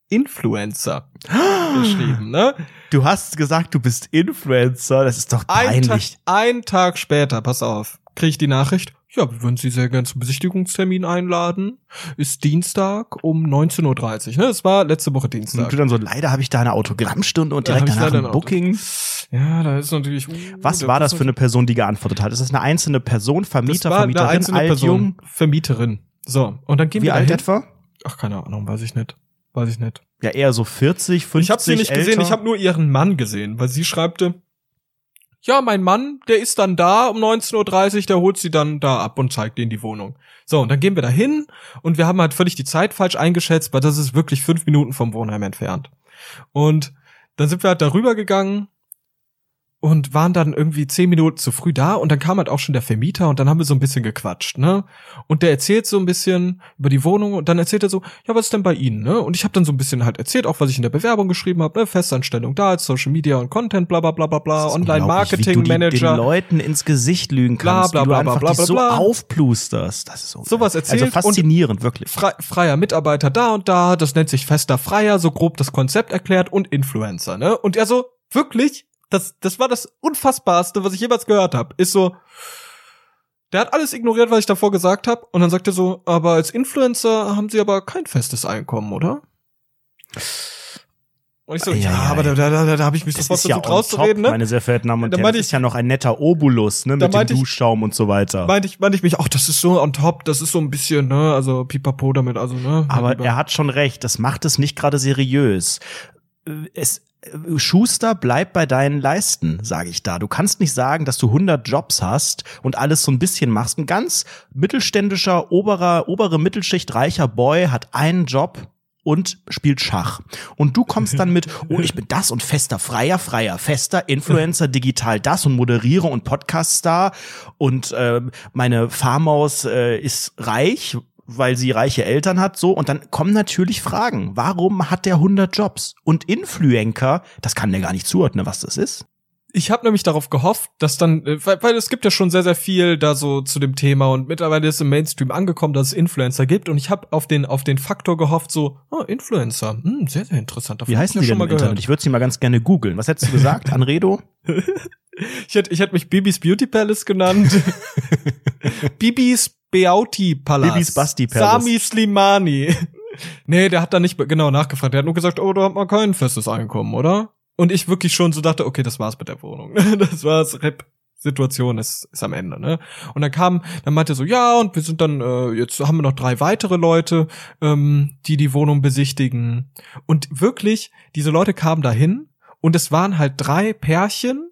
Influencer geschrieben, ne? Du hast gesagt, du bist Influencer. Das ist doch Ein Tag, peinlich. ein Tag später, pass auf, kriege ich die Nachricht. Ja, wir würden Sie sehr gern zum Besichtigungstermin einladen. Ist Dienstag um 19.30 Uhr. Ne? Das war letzte Woche Und Dienstag. du dann so, leider habe ich da eine Autogrammstunde und Ja, direkt ich danach ein Booking. Ja, da ist natürlich. Uh, Was war das für eine Person, die geantwortet hat? Ist das eine einzelne Person, Das Vermieter, war eine Vermieterin, einzelne alt, Person? Vermieterin. So, und dann gehen Wie wir alt dahin. etwa? Ach, keine Ahnung, weiß ich nicht. Weiß ich nicht. Ja, eher so 40, 50 Ich habe sie nicht gesehen, älter. ich habe nur ihren Mann gesehen, weil sie schreibte, ja, mein Mann, der ist dann da um 19.30 Uhr, der holt sie dann da ab und zeigt ihnen die Wohnung. So, und dann gehen wir da hin und wir haben halt völlig die Zeit falsch eingeschätzt, weil das ist wirklich fünf Minuten vom Wohnheim entfernt. Und dann sind wir halt darüber gegangen und waren dann irgendwie zehn Minuten zu früh da und dann kam halt auch schon der Vermieter und dann haben wir so ein bisschen gequatscht, ne? Und der erzählt so ein bisschen über die Wohnung und dann erzählt er so, ja, was ist denn bei Ihnen, ne? Und ich habe dann so ein bisschen halt erzählt, auch was ich in der Bewerbung geschrieben habe, ne? Festanstellung da, Social Media und Content, bla bla bla bla bla, Online-Marketing-Manager. den Leuten ins Gesicht lügen Bla, kannst, bla, bla, du bla, einfach bla, dich bla, so bla. aufplusterst. Das ist so. Sowas geil. erzählt Also faszinierend, wirklich. Frei, freier Mitarbeiter da und da, das nennt sich fester Freier, so grob das Konzept erklärt und Influencer, ne? Und er so, wirklich, das, das war das Unfassbarste, was ich jemals gehört habe, ist so, der hat alles ignoriert, was ich davor gesagt habe, und dann sagt er so, aber als Influencer haben sie aber kein festes Einkommen, oder? Und ich so, ja, ei, ei. aber da, da, da, da habe ich mich Das sofort ja versucht on rauszureden, top, ne? meine sehr verehrten Damen und Da Herren. Das ich- ist ja noch ein netter Obolus, ne, mit dem ich- Duschschaum und so weiter. Meinte ich, meinte ich mich, ach, das ist so on top, das ist so ein bisschen, ne, also pipapo damit, also, ne. Aber er hat schon recht, das macht es nicht gerade seriös. Äh, Es Schuster, bleib bei deinen Leisten, sage ich da. Du kannst nicht sagen, dass du 100 Jobs hast und alles so ein bisschen machst. Ein ganz mittelständischer, oberer, obere Mittelschicht, reicher Boy hat einen Job und spielt Schach. Und du kommst dann mit, oh, ich bin das und fester Freier, Freier, fester, Influencer, digital das und moderiere und Podcast-Star und äh, meine Farmaus äh, ist reich, weil sie reiche Eltern hat, so. Und dann kommen natürlich Fragen. Warum hat der 100 Jobs? Und Influencer, das kann der gar nicht zuordnen, was das ist. Ich habe nämlich darauf gehofft, dass dann, äh, weil, weil es gibt ja schon sehr, sehr viel da so zu dem Thema und mittlerweile ist im Mainstream angekommen, dass es Influencer gibt und ich habe auf den auf den Faktor gehofft, so, oh, Influencer, hm, sehr, sehr interessant. Davon Wie heißen ich die schon im mal Internet? gehört. Ich würde sie mal ganz gerne googeln. Was hättest du gesagt, Anredo? Ich hätte, ich hätte mich Bibis Beauty Palace genannt. Bibis Beauty Palace. Bibis Basti Palace. Sami Slimani. nee, der hat da nicht genau nachgefragt. Der hat nur gesagt, oh, da hat man kein festes Einkommen, oder? Und ich wirklich schon so dachte, okay, das war's mit der Wohnung. das war's. Rep. Situation ist, ist am Ende, ne? Und dann kam, dann meinte er so, ja, und wir sind dann, äh, jetzt haben wir noch drei weitere Leute, ähm, die die Wohnung besichtigen. Und wirklich, diese Leute kamen dahin und es waren halt drei Pärchen,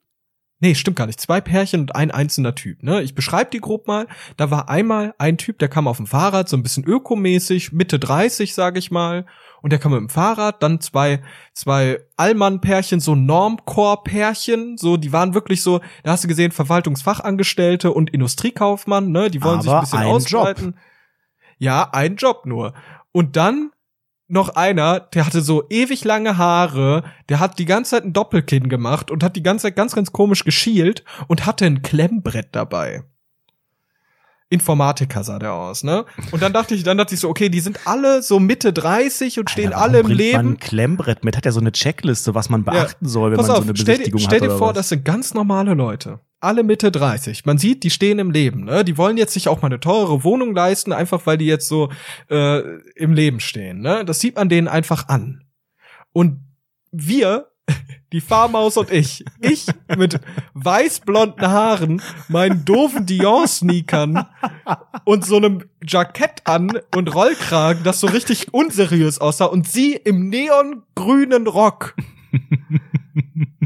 Nee, stimmt gar nicht. Zwei Pärchen und ein einzelner Typ. Ne? Ich beschreibe die grob mal. Da war einmal ein Typ, der kam auf dem Fahrrad, so ein bisschen ökomäßig, Mitte 30, sage ich mal. Und der kam mit dem Fahrrad. Dann zwei, zwei Allmann-Pärchen, so Normcore-Pärchen. So, die waren wirklich so, da hast du gesehen, Verwaltungsfachangestellte und Industriekaufmann. Ne? Die wollen sich Aber ein bisschen ein ausbreiten. Ja, ein Job nur. Und dann noch einer, der hatte so ewig lange Haare, der hat die ganze Zeit ein Doppelkinn gemacht und hat die ganze Zeit ganz, ganz komisch geschielt und hatte ein Klemmbrett dabei. Informatiker sah der aus, ne? Und dann dachte ich, dann dachte ich so, okay, die sind alle so Mitte 30 und stehen Alter, alle im bringt Man Leben. ein Klemmbrett mit, hat ja so eine Checkliste, was man beachten soll, wenn Pass man auf, so eine stell, Besichtigung dir- stell hat. dir oder vor, was. das sind ganz normale Leute. Alle Mitte 30. Man sieht, die stehen im Leben, ne? Die wollen jetzt sich auch mal eine teure Wohnung leisten, einfach weil die jetzt so äh, im Leben stehen, ne? Das sieht man denen einfach an. Und wir, die Farmaus und ich, ich mit weißblonden Haaren, meinen doofen Dior-Sneakern und so einem Jackett an und Rollkragen, das so richtig unseriös aussah und sie im neongrünen Rock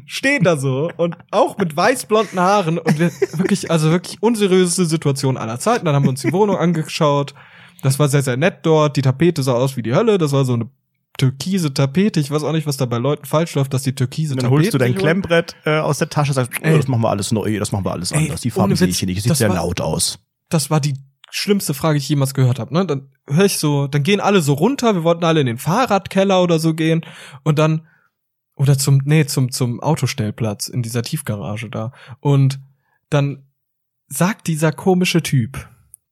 stehen da so und auch mit weißblonden Haaren und wir, wirklich, also wirklich unseriöseste Situation aller Zeiten. Dann haben wir uns die Wohnung angeschaut. Das war sehr, sehr nett dort. Die Tapete sah aus wie die Hölle. Das war so eine türkise Tapete. Ich weiß auch nicht, was da bei Leuten falsch läuft, dass die türkise Und Tapete. dann holst du dein. Klemmbrett äh, aus der Tasche und sagst, oh, das machen wir alles neu, das machen wir alles Ey, anders. Die Farbe sehe ich hier nicht, es sieht sehr war- laut aus. das war die schlimmste Frage, die ich jemals gehört habe. Ne? Dann höre ich so, dann gehen alle so runter, wir wollten alle in den Fahrradkeller oder so gehen und dann oder zum nee zum zum Autostellplatz in dieser Tiefgarage da und dann sagt dieser komische Typ,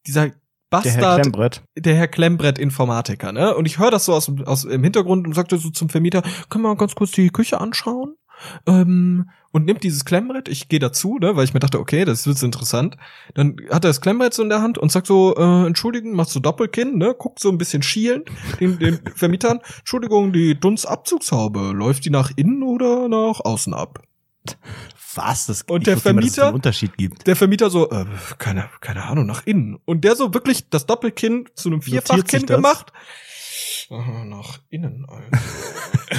dieser Der Herr Bastard, Klemmbrett. der Herr Klemmbrett Informatiker, ne? Und ich höre das so aus, dem- aus im Hintergrund und sagte so zum Vermieter, können wir mal ganz kurz die Küche anschauen? Ähm, und nimmt dieses Klemmbrett, ich gehe dazu, ne, weil ich mir dachte, okay, das wird interessant. Dann hat er das Klemmbrett so in der Hand und sagt so, äh, entschuldigen, macht so Doppelkinn, ne, guckt so ein bisschen schielend den, den Vermietern, Entschuldigung, die Dunstabzugshaube, läuft die nach innen oder nach außen ab? Was? Das, Und der wusste nicht mal, dass es Vermieter? einen Unterschied gibt. Der Vermieter so, äh, keine, keine Ahnung, nach innen. Und der so wirklich das Doppelkinn zu einem Vierfachkinn das? gemacht. Äh, nach innen, Alter.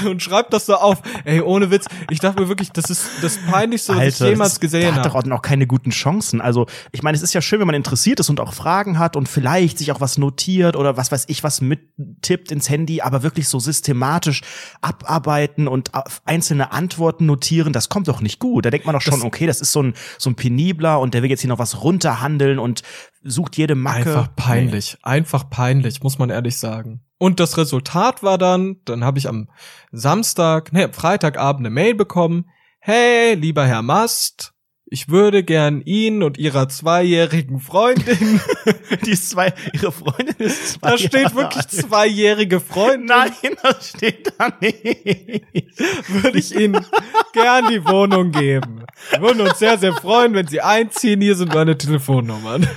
und schreibt das so auf. Ey, ohne Witz, ich dachte mir wirklich, das ist das peinlichste, was ich jemals gesehen der hat habe. doch auch noch keine guten Chancen. Also, ich meine, es ist ja schön, wenn man interessiert ist und auch Fragen hat und vielleicht sich auch was notiert oder was weiß ich, was mittippt ins Handy, aber wirklich so systematisch abarbeiten und auf einzelne Antworten notieren, das kommt doch nicht gut. Da denkt man doch schon, Das- okay, das ist so ein, so ein penibler und der will jetzt hier noch was runterhandeln und sucht jede Macke. Einfach peinlich, einfach peinlich, muss man ehrlich sagen. Und das Resultat war dann, dann habe ich am Samstag, ne, Freitagabend eine Mail bekommen. Hey, lieber Herr Mast, ich würde gern Ihnen und Ihrer zweijährigen Freundin, Die ist zwei, ihre Freundin ist zwei da steht Jahre wirklich alt. zweijährige Freundin, Nein, das steht da nicht. würde ich Ihnen gern die Wohnung geben. Wir würden uns sehr, sehr freuen, wenn Sie einziehen. Hier sind meine Telefonnummern.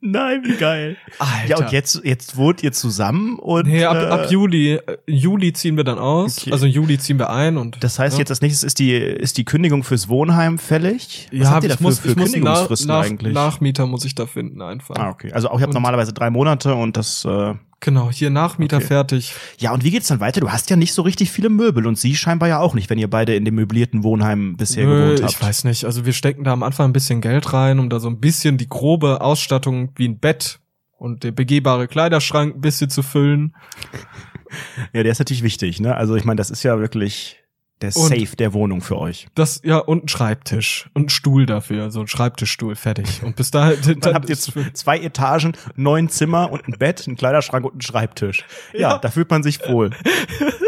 Nein, wie geil. Alter. Ja, und jetzt, jetzt wohnt ihr zusammen und. Nee, ab, äh, ab Juli, äh, Juli ziehen wir dann aus. Okay. Also Juli ziehen wir ein und. Das heißt, ja. jetzt als nächstes ist die, ist die Kündigung fürs Wohnheim fällig? Was ja, habt ihr ich dafür muss, für ich muss nach, Kündigungsfristen nach, eigentlich? Nachmieter muss ich da finden einfach. ah, okay. Also auch, habt Und- normalerweise drei Monate und das, äh, Genau, hier Nachmieter Okay. fertig. ja, und wie geht's dann weiter? Du hast ja nicht so richtig viele Möbel und sie scheinbar ja auch nicht, wenn ihr beide in dem möblierten Wohnheim bisher Nö, gewohnt habt. ich weiß nicht. Also wir stecken da am Anfang ein bisschen Geld rein, um da so ein bisschen die grobe Ausstattung wie ein Bett und der begehbare Kleiderschrank ein bisschen zu füllen. Ja, der ist natürlich wichtig, ne? Also ich meine, das ist ja wirklich der Und- Safe der Wohnung für euch. Das, ja, und ein Schreibtisch. Und ein Stuhl dafür. So ein Schreibtischstuhl, fertig. Und bis dahin. Dann habt ihr zwei Etagen, neun Zimmer und ein Bett, einen Kleiderschrank und einen Schreibtisch. Ja, Ja. da fühlt man sich wohl.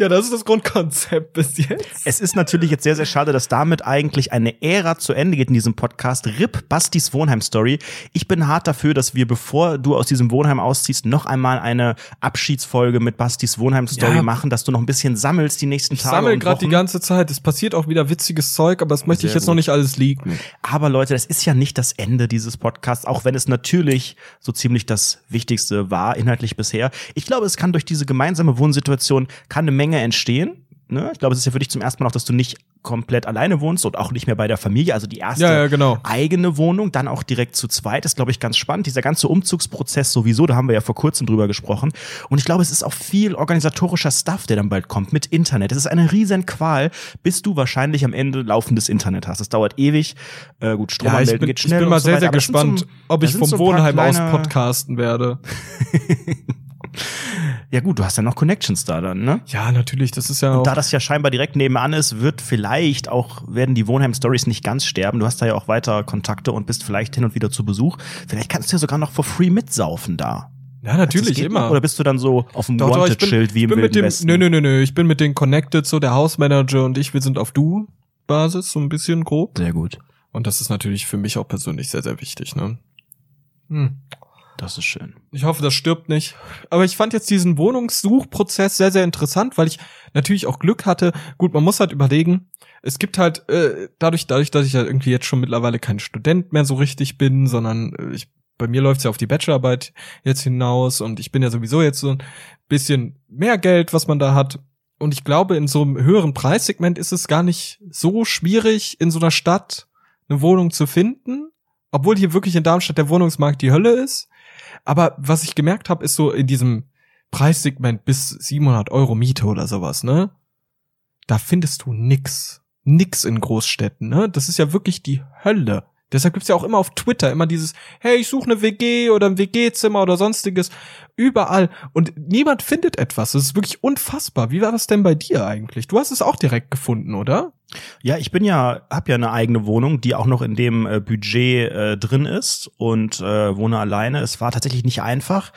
Ja, das ist das Grundkonzept bis jetzt. Es ist natürlich jetzt sehr, sehr schade, dass damit eigentlich eine Ära zu Ende geht in diesem Podcast. RIP Bastis Wohnheim-Story. Ich bin hart dafür, dass wir, bevor du aus diesem Wohnheim ausziehst, noch einmal eine Abschiedsfolge mit Bastis Wohnheim-Story Ja. machen, dass du noch ein bisschen sammelst die nächsten Ich Tage sammle und gerade die ganze Zeit. Es passiert auch wieder witziges Zeug, aber das möchte ich Sehr jetzt noch gut. nicht alles liegen. Aber Leute, das ist ja nicht das Ende dieses Podcasts, auch wenn es natürlich so ziemlich das Wichtigste war, inhaltlich bisher. Ich glaube, es kann durch diese gemeinsame Wohnsituation kann eine Menge entstehen. Ne? Ich glaube, es ist ja für dich zum ersten Mal auch, dass du nicht komplett alleine wohnst und auch nicht mehr bei der Familie. Also die erste Ja, ja, genau. eigene Wohnung, dann auch direkt zu zweit, ist, glaube ich, ganz spannend. Dieser ganze Umzugsprozess sowieso, da haben wir ja vor kurzem drüber gesprochen. Und ich glaube, es ist auch viel organisatorischer Stuff, der dann bald kommt mit Internet. Es ist eine riesen Qual, bis du wahrscheinlich am Ende laufendes Internet hast. Es dauert ewig. Äh, gut, Strom Ja, am ich Melden bin, geht ich schnell. bin mal so sehr, sehr das gespannt, so, ob das ich vom so Wohnheim aus podcasten werde. Ja gut, du hast ja noch Connections da dann, ne? Ja, natürlich, das ist ja auch. Und da das ja scheinbar direkt nebenan ist, wird vielleicht auch, werden die Wohnheim-Stories nicht ganz sterben. Du hast da ja auch weiter Kontakte und bist vielleicht hin und wieder zu Besuch. Vielleicht kannst du ja sogar noch for free mitsaufen da. ja, natürlich, geht immer. Noch? Oder bist du dann so auf dem Wanted-Schild wie im Wilden mit dem, Westen? nö, nö, nö, nö, ich bin mit denen connected, so der Hausmanager und ich, wir sind auf Du-Basis, so ein bisschen grob. Sehr gut. Und das ist natürlich für mich auch persönlich sehr, sehr wichtig, ne? Hm. Das ist schön. Ich hoffe, das stirbt nicht. Aber ich fand jetzt diesen Wohnungssuchprozess sehr, sehr interessant, weil ich natürlich auch Glück hatte. Gut, man muss halt überlegen, es gibt halt, äh, dadurch, dadurch, dass ich halt irgendwie jetzt schon mittlerweile kein Student mehr so richtig bin, sondern äh, ich, bei mir läuft's ja auf die Bachelorarbeit jetzt hinaus und ich bin ja sowieso jetzt so ein bisschen mehr Geld, was man da hat. Und ich glaube, in so einem höheren Preissegment ist es gar nicht so schwierig, in so einer Stadt eine Wohnung zu finden, obwohl hier wirklich in Darmstadt der Wohnungsmarkt die Hölle ist. Aber was ich gemerkt habe, ist so in diesem Preissegment bis 700 Euro Miete oder sowas, ne? Da findest du nix. Nix in Großstädten, ne? Das ist ja wirklich die Hölle. Deshalb gibt's ja auch immer auf Twitter immer dieses, hey, ich suche eine WG oder ein WG-Zimmer oder sonstiges. Überall. Und niemand findet etwas. Das ist wirklich unfassbar. Wie war das denn bei dir eigentlich? Du hast es auch direkt gefunden, oder? Ja, ich bin ja, hab ja eine eigene Wohnung, die auch noch in dem äh, Budget äh, drin ist und äh, wohne alleine. Es war tatsächlich nicht einfach.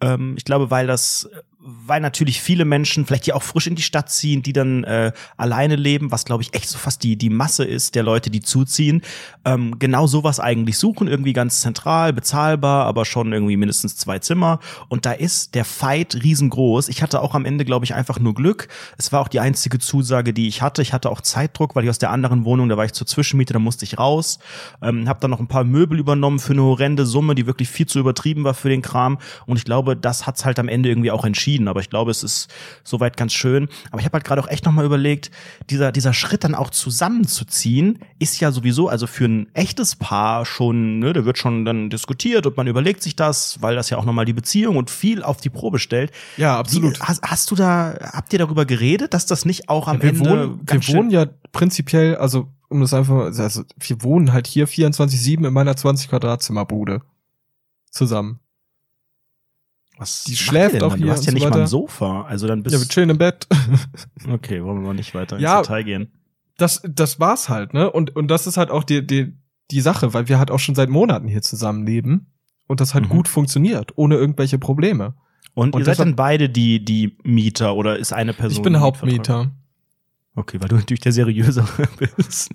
Ähm, ich glaube, weil das, weil natürlich viele Menschen vielleicht die auch frisch in die Stadt ziehen, die dann äh, alleine leben, was glaube ich echt so fast die die Masse ist der Leute, die zuziehen. Ähm, genau sowas eigentlich suchen, irgendwie ganz zentral, bezahlbar, aber schon irgendwie mindestens zwei Zimmer. Und da ist der Fight riesengroß. Ich hatte auch am Ende glaube ich einfach nur Glück. Es war auch die einzige Zusage, die ich hatte. Ich hatte auch Zeitdruck, weil ich aus der anderen Wohnung, da war ich zur Zwischenmiete, da musste ich raus. Ähm, habe dann noch ein paar Möbel übernommen für eine horrende Summe, die wirklich viel zu übertrieben war für den Kram. Und ich glaube, das hat's halt am Ende irgendwie auch entschieden entschieden, aber ich glaube, es ist soweit ganz schön. Aber ich habe halt gerade auch echt nochmal überlegt, dieser, dieser Schritt dann auch zusammenzuziehen, ist ja sowieso, also für ein echtes Paar schon, ne, da wird schon dann diskutiert und man überlegt sich das, weil das ja auch nochmal die Beziehung und viel auf die Probe stellt. Ja, absolut. Wie, hast, hast du da, habt ihr darüber geredet, dass das nicht auch am Ja, Ende wohnen, wir wohnen ja prinzipiell, also um das einfach, also wir wohnen halt hier 24-7 in meiner 20 Quadratzimmerbude zusammen. Was Die schläft auch hier Du hast ja nicht so mal ein weiter. Sofa, also dann bist Ja, wir chillen im Bett. Okay, wollen wir mal nicht weiter Ja. ins Detail gehen. Das, das war's halt, ne? Und, und das ist halt auch die, die, die Sache, weil wir halt auch schon seit Monaten hier zusammenleben und das halt Mhm. gut funktioniert, ohne irgendwelche Probleme. Und, Und ihr seid dann beide die, die Mieter oder ist eine Person? ich bin? Hauptmieter. Okay, weil du natürlich der seriösere bist.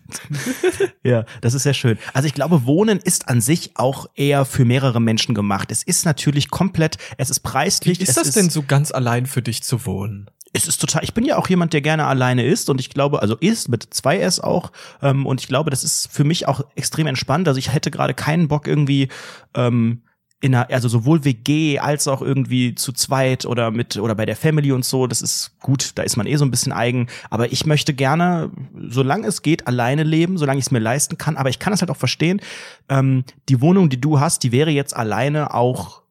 ja, das ist sehr schön. Also ich glaube, Wohnen ist an sich auch eher für mehrere Menschen gemacht. Es ist natürlich komplett, es ist Wie preislich. ist es das denn so ganz allein für dich zu wohnen? es ist total, ich bin ja auch jemand, der gerne alleine ist und ich glaube, also ist mit zwei S auch ähm, und ich glaube, das ist für mich auch extrem entspannt. Also ich hätte gerade keinen Bock irgendwie ähm, in einer, also sowohl WG als auch irgendwie zu zweit oder mit oder bei der Family und so. Das ist gut, da ist man eh so ein bisschen eigen. Aber ich möchte gerne, solange es geht, alleine leben, solange ich es mir leisten kann. Aber ich kann es halt auch verstehen. Ähm, die Wohnung, die du hast, die wäre jetzt alleine auch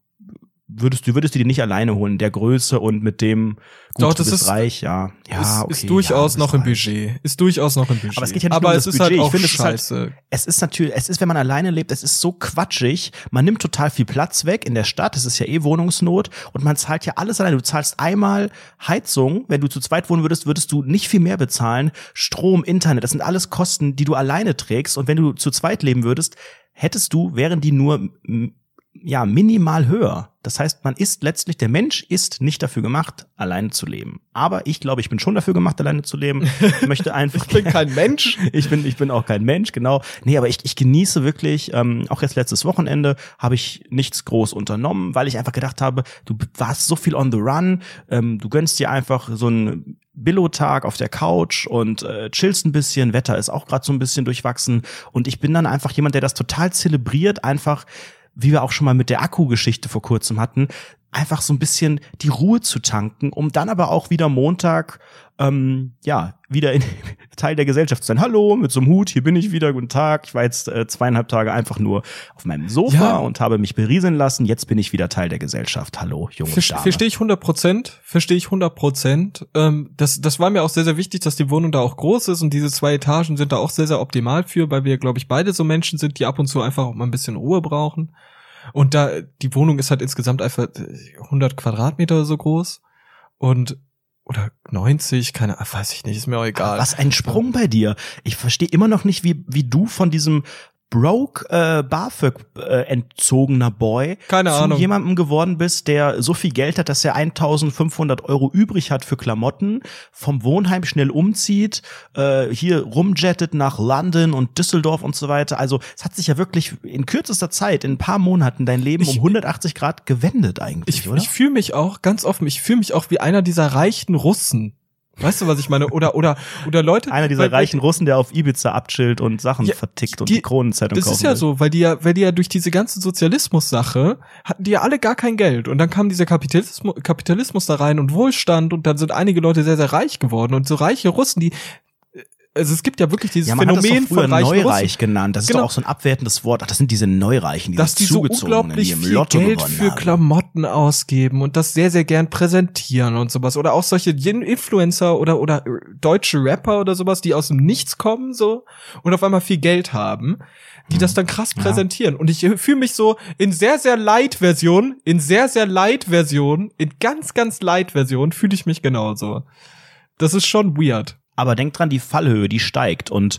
würdest du würdest du die nicht alleine holen, der Größe und mit dem gut, Doch, das ist- reich, ja. Ja, ist, okay, ist durchaus ja, noch im. Budget. Ist durchaus noch im Budget. Aber es geht ja nicht Aber um es das ist Budget. halt Ich auch finde, es ist halt- scheiße. Es ist natürlich, es ist, wenn man alleine lebt, es ist so quatschig. Man nimmt total viel Platz weg in der Stadt. Es ist ja eh Wohnungsnot und man zahlt ja alles alleine. Du zahlst einmal Heizung. Wenn du zu zweit wohnen würdest, würdest du nicht viel mehr bezahlen. Strom, Internet, das sind alles Kosten, die du alleine trägst. Und wenn du zu zweit leben würdest, hättest du, wären die nur ja minimal höher. Das heißt, man ist letztlich, der Mensch ist nicht dafür gemacht, alleine zu leben. Aber ich glaube, ich bin schon dafür gemacht, alleine zu leben. Ich möchte einfach. Ich bin kein Mensch. Ich bin, ich bin auch kein Mensch, genau. Nee, aber ich, ich genieße wirklich, ähm, auch jetzt letztes Wochenende habe ich nichts groß unternommen, weil ich einfach gedacht habe, du warst so viel on the run, ähm, du gönnst dir einfach so einen Billo-Tag auf der Couch und äh, chillst ein bisschen, Wetter ist auch gerade so ein bisschen durchwachsen und ich bin dann einfach jemand, der das total zelebriert, einfach wie wir auch schon mal mit der Akku-Geschichte vor kurzem hatten, einfach so ein bisschen die Ruhe zu tanken, um dann aber auch wieder Montag, ähm, ja, wieder in Teil der Gesellschaft zu sein. Hallo, mit so einem Hut, hier bin ich wieder, guten Tag. Ich war jetzt äh, zweieinhalb Tage einfach nur auf meinem Sofa Ja. und habe mich berieseln lassen. Jetzt bin ich wieder Teil der Gesellschaft. Hallo, junge Ver- Dame. Verstehe ich 100 Prozent, verstehe ich 100 Prozent. Ähm, das, das war mir auch sehr, sehr wichtig, dass die Wohnung da auch groß ist und diese zwei Etagen sind da auch sehr, sehr optimal für, weil wir, glaube ich, beide so Menschen sind, die ab und zu einfach auch mal ein bisschen Ruhe brauchen. Und da, die Wohnung ist halt insgesamt einfach 100 Quadratmeter so groß und, oder 90, keine, ah, weiß ich nicht, ist mir auch egal. Was ein Sprung bei dir. Ich verstehe immer noch nicht, wie, wie du von diesem broke äh, BAföG äh, entzogener Boy Keine zu Ahnung. jemandem geworden bist, der so viel Geld hat, dass er 1500 Euro übrig hat für Klamotten, vom Wohnheim schnell umzieht, äh, hier rumjettet nach London und Düsseldorf und so weiter. Also es hat sich ja wirklich in kürzester Zeit, in ein paar Monaten dein Leben Ich- um 180 Grad gewendet eigentlich, Ich, oder? ich fühle mich auch ganz offen, ich fühle mich auch wie einer dieser reichen Russen. Weißt du, was ich meine? Oder oder oder Leute. Einer dieser weil- reichen Russen, der auf Ibiza abchillt und Sachen Ja, vertickt und die- die Kronenzeitung Das kaufen ist ja will. so, weil die ja, weil die ja durch diese ganze Sozialismus-Sache hatten die ja alle gar kein Geld und dann kam dieser Kapitalismus, Kapitalismus da rein und Wohlstand und dann sind einige Leute sehr, sehr reich geworden und so reiche Russen, die, also es gibt ja wirklich dieses Ja, man Phänomen hat das doch früher von reichen Neureich Russen, genannt. Das ist Genau. doch auch so ein abwertendes Wort. Ach, das sind diese Neureichen, diese dass die so unglaublich die im viel Geld für haben. Klamotten ausgeben und das sehr, sehr gern präsentieren und sowas. Oder auch solche Influencer oder, oder deutsche Rapper oder sowas, die aus dem Nichts kommen so und auf einmal viel Geld haben, die das dann krass Ja. präsentieren. Und ich fühle mich so in sehr, sehr Light-Version, in sehr, sehr Light-Version, in ganz, ganz Light-Version fühle ich mich genauso. Das ist schon weird. Aber denk dran, die Fallhöhe, die steigt. Und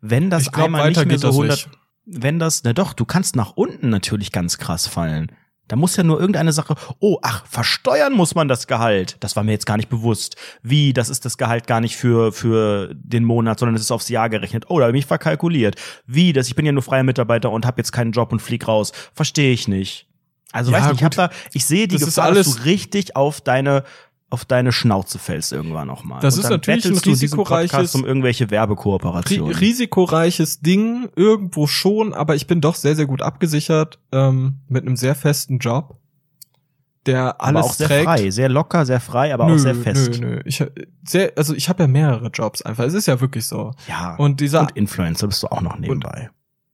wenn das glaub, einmal nicht mehr so das 100, nicht. wenn das, na doch, du kannst nach unten natürlich ganz krass fallen. Da muss ja nur irgendeine Sache, oh, ach, versteuern muss man das Gehalt. Das war mir jetzt gar nicht bewusst. Wie, das ist das Gehalt gar nicht für, für den Monat, sondern es ist aufs Jahr gerechnet. Oh, da habe ich mich verkalkuliert. Wie, das, ich bin ja nur freier Mitarbeiter und habe jetzt keinen Job und flieg raus. Verstehe ich nicht. Also, Ja, weißt du, ich hab gut. da, ich sehe die Das Gefahr, dass alles- du richtig auf deine auf deine Schnauze fällst irgendwann nochmal. Das Und ist dann natürlich ein risikoreiches- um irgendwelche Werbekooperationen. risikoreiches Ding, irgendwo schon, aber ich bin doch sehr, sehr gut abgesichert, ähm, mit einem sehr festen Job, der aber alles auch sehr trägt. frei, sehr locker, sehr frei, aber auch sehr fest. Nö, nö. Ich, sehr, also ich habe ja mehrere Jobs einfach. Es ist ja wirklich so. Ja. Und dieser und Influencer bist du auch noch nebenbei.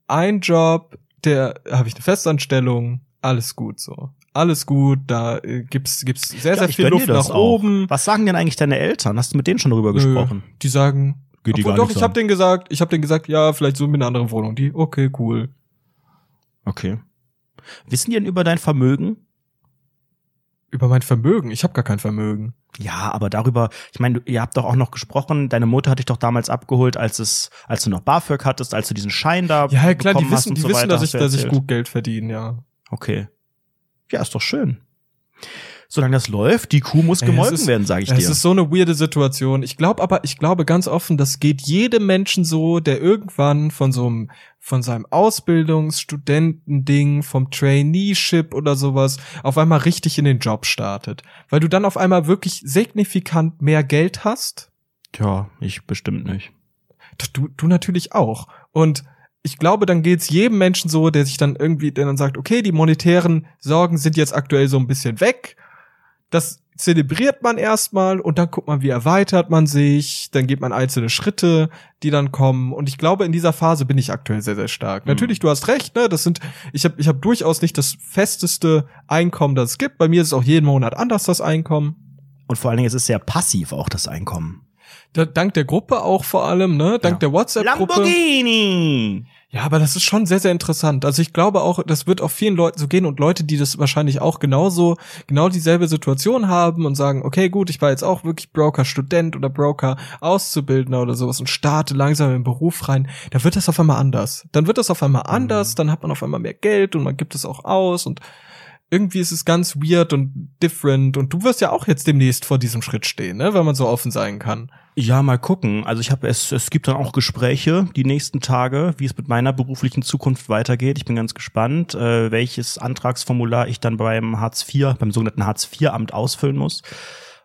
ein Job, der habe ich eine Festanstellung, alles gut so. Alles gut, da äh, gibt's gibt's sehr Ja, sehr viel Luft nach auch. oben. Was sagen denn eigentlich deine Eltern? Hast du mit denen schon darüber Nö. gesprochen? Die sagen, Geht die obwohl gar doch, ich habe denen gesagt, ich habe denen gesagt, ja, vielleicht suchen wir eine andere Wohnung. Die, okay, cool. Okay. Wissen die denn über dein Vermögen? Über mein Vermögen, ich habe gar kein Vermögen. Ja, aber darüber, ich meine, ihr habt doch auch noch gesprochen, deine Mutter hat dich doch damals abgeholt, als es, als du noch BAföG hattest, als du diesen Schein da Ja, klar, die wissen, und die so wissen, dass ich, dass ich gut Geld verdiene, ja. Okay. Ja, ist doch schön. Solange das läuft, die Kuh muss gemolken ist- werden, sage ich Es dir. ist so eine weirde Situation. Ich glaube aber, ich glaube ganz offen, das geht jedem Menschen so, der irgendwann von so einem, von seinem Ausbildungsstudentending, vom Traineeship oder sowas, auf einmal richtig in den Job startet. Weil du dann auf einmal wirklich signifikant mehr Geld hast. ja, ich bestimmt nicht. Du, du natürlich auch. Und ich glaube, dann geht's jedem Menschen so, der sich dann irgendwie, der dann sagt, okay, die monetären Sorgen sind jetzt aktuell so ein bisschen weg. Das zelebriert man erstmal und dann guckt man, wie erweitert man sich, dann geht man einzelne Schritte, die dann kommen. Und ich glaube, in dieser Phase bin ich aktuell sehr, sehr stark. Mhm. Natürlich, du hast recht, ne? Das sind, ich habe ich hab durchaus nicht das festeste Einkommen, das es gibt. Bei mir ist es auch jeden Monat anders, das Einkommen. Und vor allen Dingen, es ist sehr passiv auch das Einkommen. Da, dank der Gruppe auch vor allem, ne? Dank Ja. der WhatsApp-Gruppe. Lamborghini! Ja, aber das ist schon sehr, sehr interessant. Also ich glaube auch, das wird auch vielen Leuten so gehen und Leute, die das wahrscheinlich auch genauso, genau dieselbe Situation haben und sagen, okay, gut, ich war jetzt auch wirklich Broker-Student oder Broker-Auszubildender oder sowas und starte langsam im Beruf rein, da wird das auf einmal anders. Dann wird das auf einmal anders, dann hat man auf einmal mehr Geld und man gibt es auch aus und irgendwie ist es ganz weird und different und du wirst ja auch jetzt demnächst vor diesem Schritt stehen, ne, weil man so offen sein kann. Ja, mal gucken. Also ich habe es, es gibt dann auch Gespräche die nächsten Tage, wie es mit meiner beruflichen Zukunft weitergeht. Ich bin ganz gespannt, äh, welches Antragsformular ich dann beim Hartz IV, beim sogenannten Hartz IV-Amt ausfüllen muss.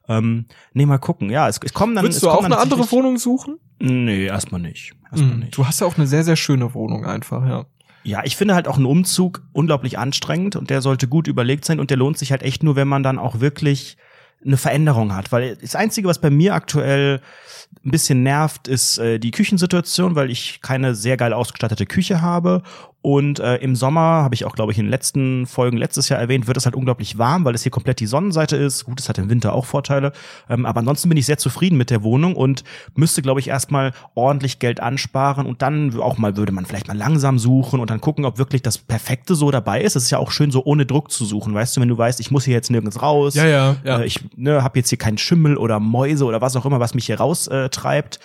Ähm, nee, mal gucken. Ja, es, es kommen dann. Es du auch eine andere Wohnung suchen? Nee, erstmal nicht. Erstmal Mhm. nicht. Du hast ja auch eine sehr, sehr schöne Wohnung einfach, ja. Ja, ich finde halt auch einen Umzug unglaublich anstrengend und der sollte gut überlegt sein und der lohnt sich halt echt nur, wenn man dann auch wirklich eine Veränderung hat. Weil das Einzige, was bei mir aktuell ein bisschen nervt, ist äh, die Küchensituation, weil ich keine sehr geil ausgestattete Küche habe. Und äh, im Sommer, habe ich auch, glaube ich, in den letzten Folgen letztes Jahr erwähnt, wird es halt unglaublich warm, weil es hier komplett die Sonnenseite ist. Gut, es hat im Winter auch Vorteile. Ähm, aber ansonsten bin ich sehr zufrieden mit der Wohnung und müsste, glaube ich, erstmal ordentlich Geld ansparen und dann auch mal würde man vielleicht mal langsam suchen und dann gucken, ob wirklich das Perfekte so dabei ist. Es ist ja auch schön, so ohne Druck zu suchen. Weißt du, wenn du weißt, ich muss hier jetzt nirgends raus. Ja, ja, ja. Äh, ich ne, habe jetzt hier keinen Schimmel oder Mäuse oder was auch immer, was mich hier raustreibt. Äh, treibt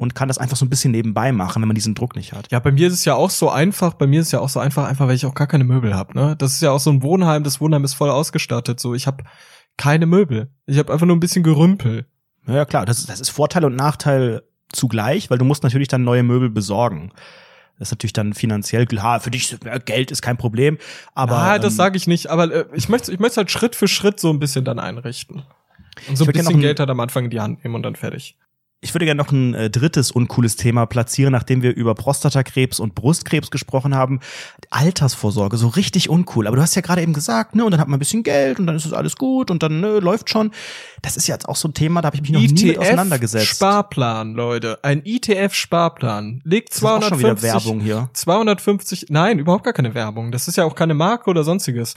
und kann das einfach so ein bisschen nebenbei machen, wenn man diesen Druck nicht hat. Ja, bei mir ist es ja auch so einfach, bei mir ist es ja auch so einfach, einfach weil ich auch gar keine Möbel habe, ne? Das ist ja auch so ein Wohnheim, das Wohnheim ist voll ausgestattet, so ich habe keine Möbel. Ich habe einfach nur ein bisschen Gerümpel. Ja, klar, das ist, das ist Vorteil und Nachteil zugleich, weil du musst natürlich dann neue Möbel besorgen. Das ist natürlich dann finanziell klar, für dich Geld ist kein Problem, aber ah, das ähm, sage ich nicht, aber äh, ich möchte ich möchte halt Schritt für Schritt so ein bisschen dann einrichten. Und so ein bisschen Geld halt am Anfang in die Hand nehmen und dann fertig. Ich würde gerne noch ein äh, drittes uncooles Thema platzieren, nachdem wir über Prostatakrebs und Brustkrebs gesprochen haben. Altersvorsorge, so richtig uncool. Aber du hast ja gerade eben gesagt, ne, und dann hat man ein bisschen Geld und dann ist es alles gut und dann ne, läuft schon. Das ist ja jetzt auch so ein Thema, da habe ich mich noch nie mit auseinandergesetzt. Sparplan, Leute, ein ETF Sparplan. Legt das ist auch schon wieder 250 Werbung hier. 250 Nein, überhaupt gar keine Werbung. Das ist ja auch keine Marke oder sonstiges.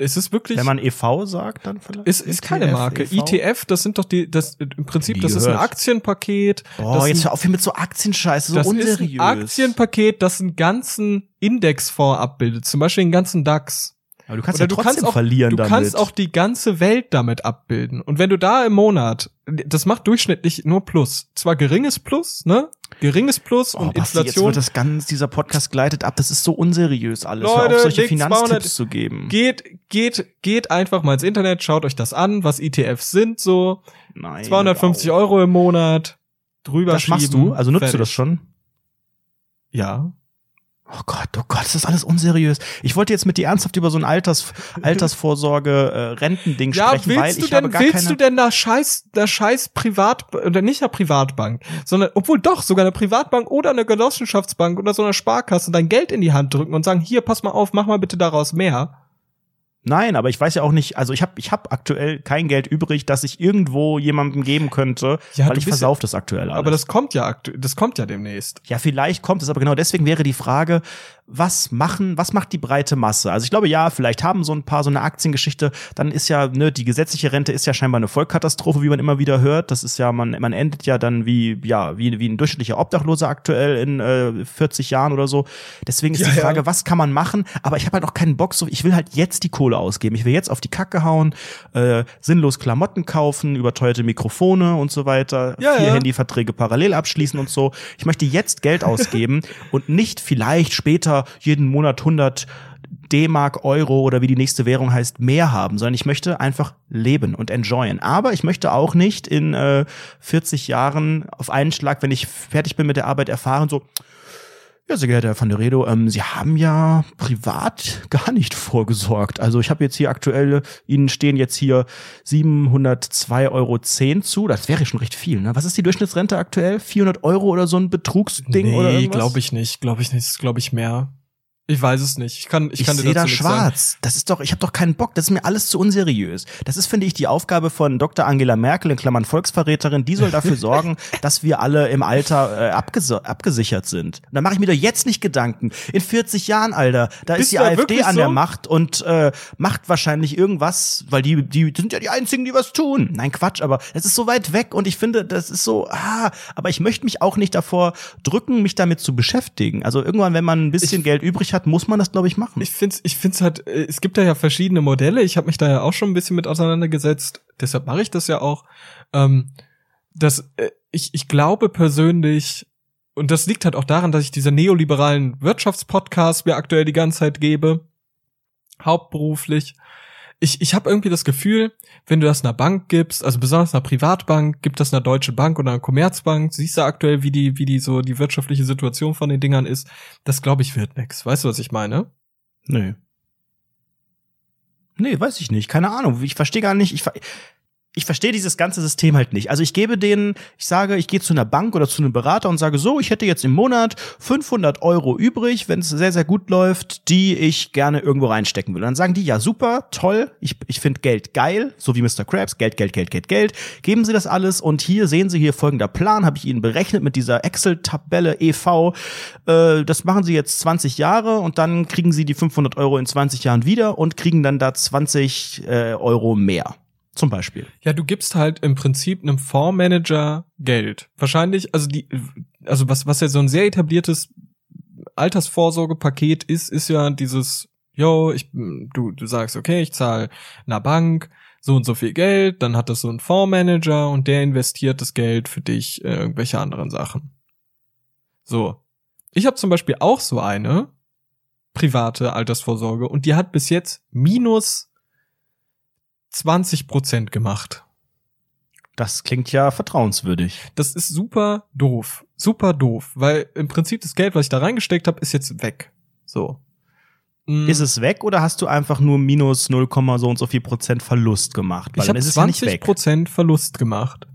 Es ist wirklich Wenn man EV sagt, dann vielleicht. Es ist keine ETF, Marke. EV? ETF, das sind doch die, das im Prinzip, das ist ein. Aktienpaket. Oh, jetzt hör auf hier mit so Aktienscheiße, so das unseriös. ist ein Aktienpaket, das einen ganzen Indexfonds abbildet, zum Beispiel den ganzen DAX. Aber du kannst Oder ja du trotzdem kannst auch, verlieren du damit. kannst auch die ganze Welt damit abbilden. Und wenn du da im Monat, das macht durchschnittlich nur Plus. Zwar geringes Plus, ne? Geringes Plus Oh, und Basti, jetzt Inflation. wird das ganz, dieser Podcast gleitet ab. Das ist so unseriös alles. Hör Leute, auf, solche Finanztipps 200 zu geben. Geht, geht, geht einfach mal ins Internet, schaut euch das an, was ETFs sind, so. Nein, 250 wow. Euro im Monat. Drüber Das machst du? Also nutzt du fertig. das schon? Ja. Oh Gott, oh Gott, das ist alles unseriös. Ich wollte jetzt mit dir ernsthaft über so ein Alters, Altersvorsorge, äh, Rentending Ja, sprechen, weil willst du ich habe denn, gar willst keine. du denn da scheiß, da scheiß Privat, oder nicht eine Privatbank, sondern, obwohl doch, sogar eine Privatbank oder eine Genossenschaftsbank oder so eine Sparkasse dein Geld in die Hand drücken und sagen, hier, pass mal auf, mach mal bitte daraus mehr. Nein, aber ich weiß ja auch nicht, also ich habe ich hab aktuell kein Geld übrig, das ich irgendwo jemandem geben könnte, Ja, weil ich versauf das aktuell alles. Aber das kommt ja aktu das kommt ja demnächst. Ja, vielleicht kommt es, aber genau deswegen wäre die Frage, was machen, was macht die breite Masse? Also ich glaube, ja, vielleicht haben so ein paar so eine Aktiengeschichte, dann ist ja, ne, die gesetzliche Rente ist ja scheinbar eine Vollkatastrophe, wie man immer wieder hört. Das ist ja, man, man endet ja dann wie, ja, wie, wie ein durchschnittlicher Obdachloser aktuell in äh, 40 Jahren oder so. Deswegen ist Ja, die ja. Frage, was kann man machen? Aber ich habe halt auch keinen Bock so, ich will halt jetzt die Kohle ausgeben. Ich will jetzt auf die Kacke hauen, äh, sinnlos Klamotten kaufen, überteuerte Mikrofone und so weiter, Ja, vier ja. Handyverträge parallel abschließen und so. Ich möchte jetzt Geld ausgeben und nicht vielleicht später jeden Monat 100 D-Mark, Euro oder wie die nächste Währung heißt, mehr haben, sondern ich möchte einfach leben und enjoyen. Aber ich möchte auch nicht in äh, 40 Jahren auf einen Schlag, wenn ich fertig bin mit der Arbeit, erfahren, so, ja, sehr geehrter Herr van der Redo, ähm, Sie haben ja privat gar nicht vorgesorgt. Also ich habe jetzt hier aktuell, Ihnen stehen jetzt hier 702,10 Euro zu. Das wäre schon recht viel. Ne? Was ist die Durchschnittsrente aktuell? 400 Euro oder so ein Betrugsding oder nee, irgendwas? glaube ich nicht, glaube ich nicht, das ist glaube ich mehr. Ich weiß es nicht. Ich kann ich, Ich, kann dir sehe da nichts sagen. schwarz. Das ist doch, ich habe doch keinen Bock. Das ist mir alles zu unseriös. Das ist, finde ich, die Aufgabe von Dr. Angela Merkel in Klammern Volksverräterin. Die soll dafür sorgen, dass wir alle im Alter äh, abges abgesichert sind. Und da mache ich mir doch jetzt nicht Gedanken. In 40 Jahren, Alter, da Bist ist die AfD an der so? Macht und äh, macht wahrscheinlich irgendwas, weil die, die sind ja die einzigen, die was tun. Nein, Quatsch, aber es ist so weit weg und ich finde, das ist so, ah, aber ich möchte mich auch nicht davor drücken, mich damit zu beschäftigen. Also irgendwann, wenn man ein bisschen Geld übrig hat, muss man das, glaube ich, machen. Ich find's, ich find's halt, äh, es gibt da ja verschiedene Modelle. Ich habe mich da ja auch schon ein bisschen mit auseinandergesetzt. Deshalb mache ich das ja auch. Ähm, dass äh, ich, ich glaube persönlich, und das liegt halt auch daran, dass ich diese neoliberalen Wirtschaftspodcasts mir aktuell die ganze Zeit gebe, hauptberuflich. Ich, ich habe irgendwie das Gefühl, wenn du das einer Bank gibst, also besonders einer Privatbank, gibt das einer Deutsche Bank oder einer Commerzbank, siehst du aktuell, wie die, wie die so die wirtschaftliche Situation von den Dingern ist. Das glaube ich wird nix. Weißt du, was ich meine? Nee. Nee, weiß ich nicht. Keine Ahnung. Ich verstehe gar nicht. Ich, ver ich verstehe dieses ganze System halt nicht. Also ich gebe denen, ich sage, ich gehe zu einer Bank oder zu einem Berater und sage so, ich hätte jetzt im Monat 500 Euro übrig, wenn es sehr, sehr gut läuft, die ich gerne irgendwo reinstecken will. Und dann sagen die, ja super, toll, ich, ich finde Geld geil, so wie Mr. Krabs, Geld, Geld, Geld, Geld, Geld. Geben Sie das alles und hier sehen Sie hier folgender Plan, habe ich Ihnen berechnet mit dieser Excel-Tabelle EV. Äh, das machen Sie jetzt 20 Jahre und dann kriegen Sie die 500 Euro in 20 Jahren wieder und kriegen dann da 20 äh, Euro mehr. Zum Beispiel. Ja, du gibst halt im Prinzip einem Fondsmanager Geld. Wahrscheinlich, also die, also was, was ja so ein sehr etabliertes Altersvorsorgepaket ist, ist ja dieses, yo, ich, du, du sagst, okay, ich zahle einer Bank so und so viel Geld, dann hat das so ein Fondsmanager und der investiert das Geld für dich in irgendwelche anderen Sachen. So. Ich habe zum Beispiel auch so eine private Altersvorsorge und die hat bis jetzt minus 20 Prozent gemacht. Das klingt ja vertrauenswürdig. Das ist super doof. Super doof. Weil im Prinzip das Geld, was ich da reingesteckt habe, ist jetzt weg. So. Mm, Ist es weg oder hast du einfach nur minus 0, so und so viel Prozent Verlust gemacht? Weil ich habe ist es ja nicht 20 weg. Prozent Verlust gemacht.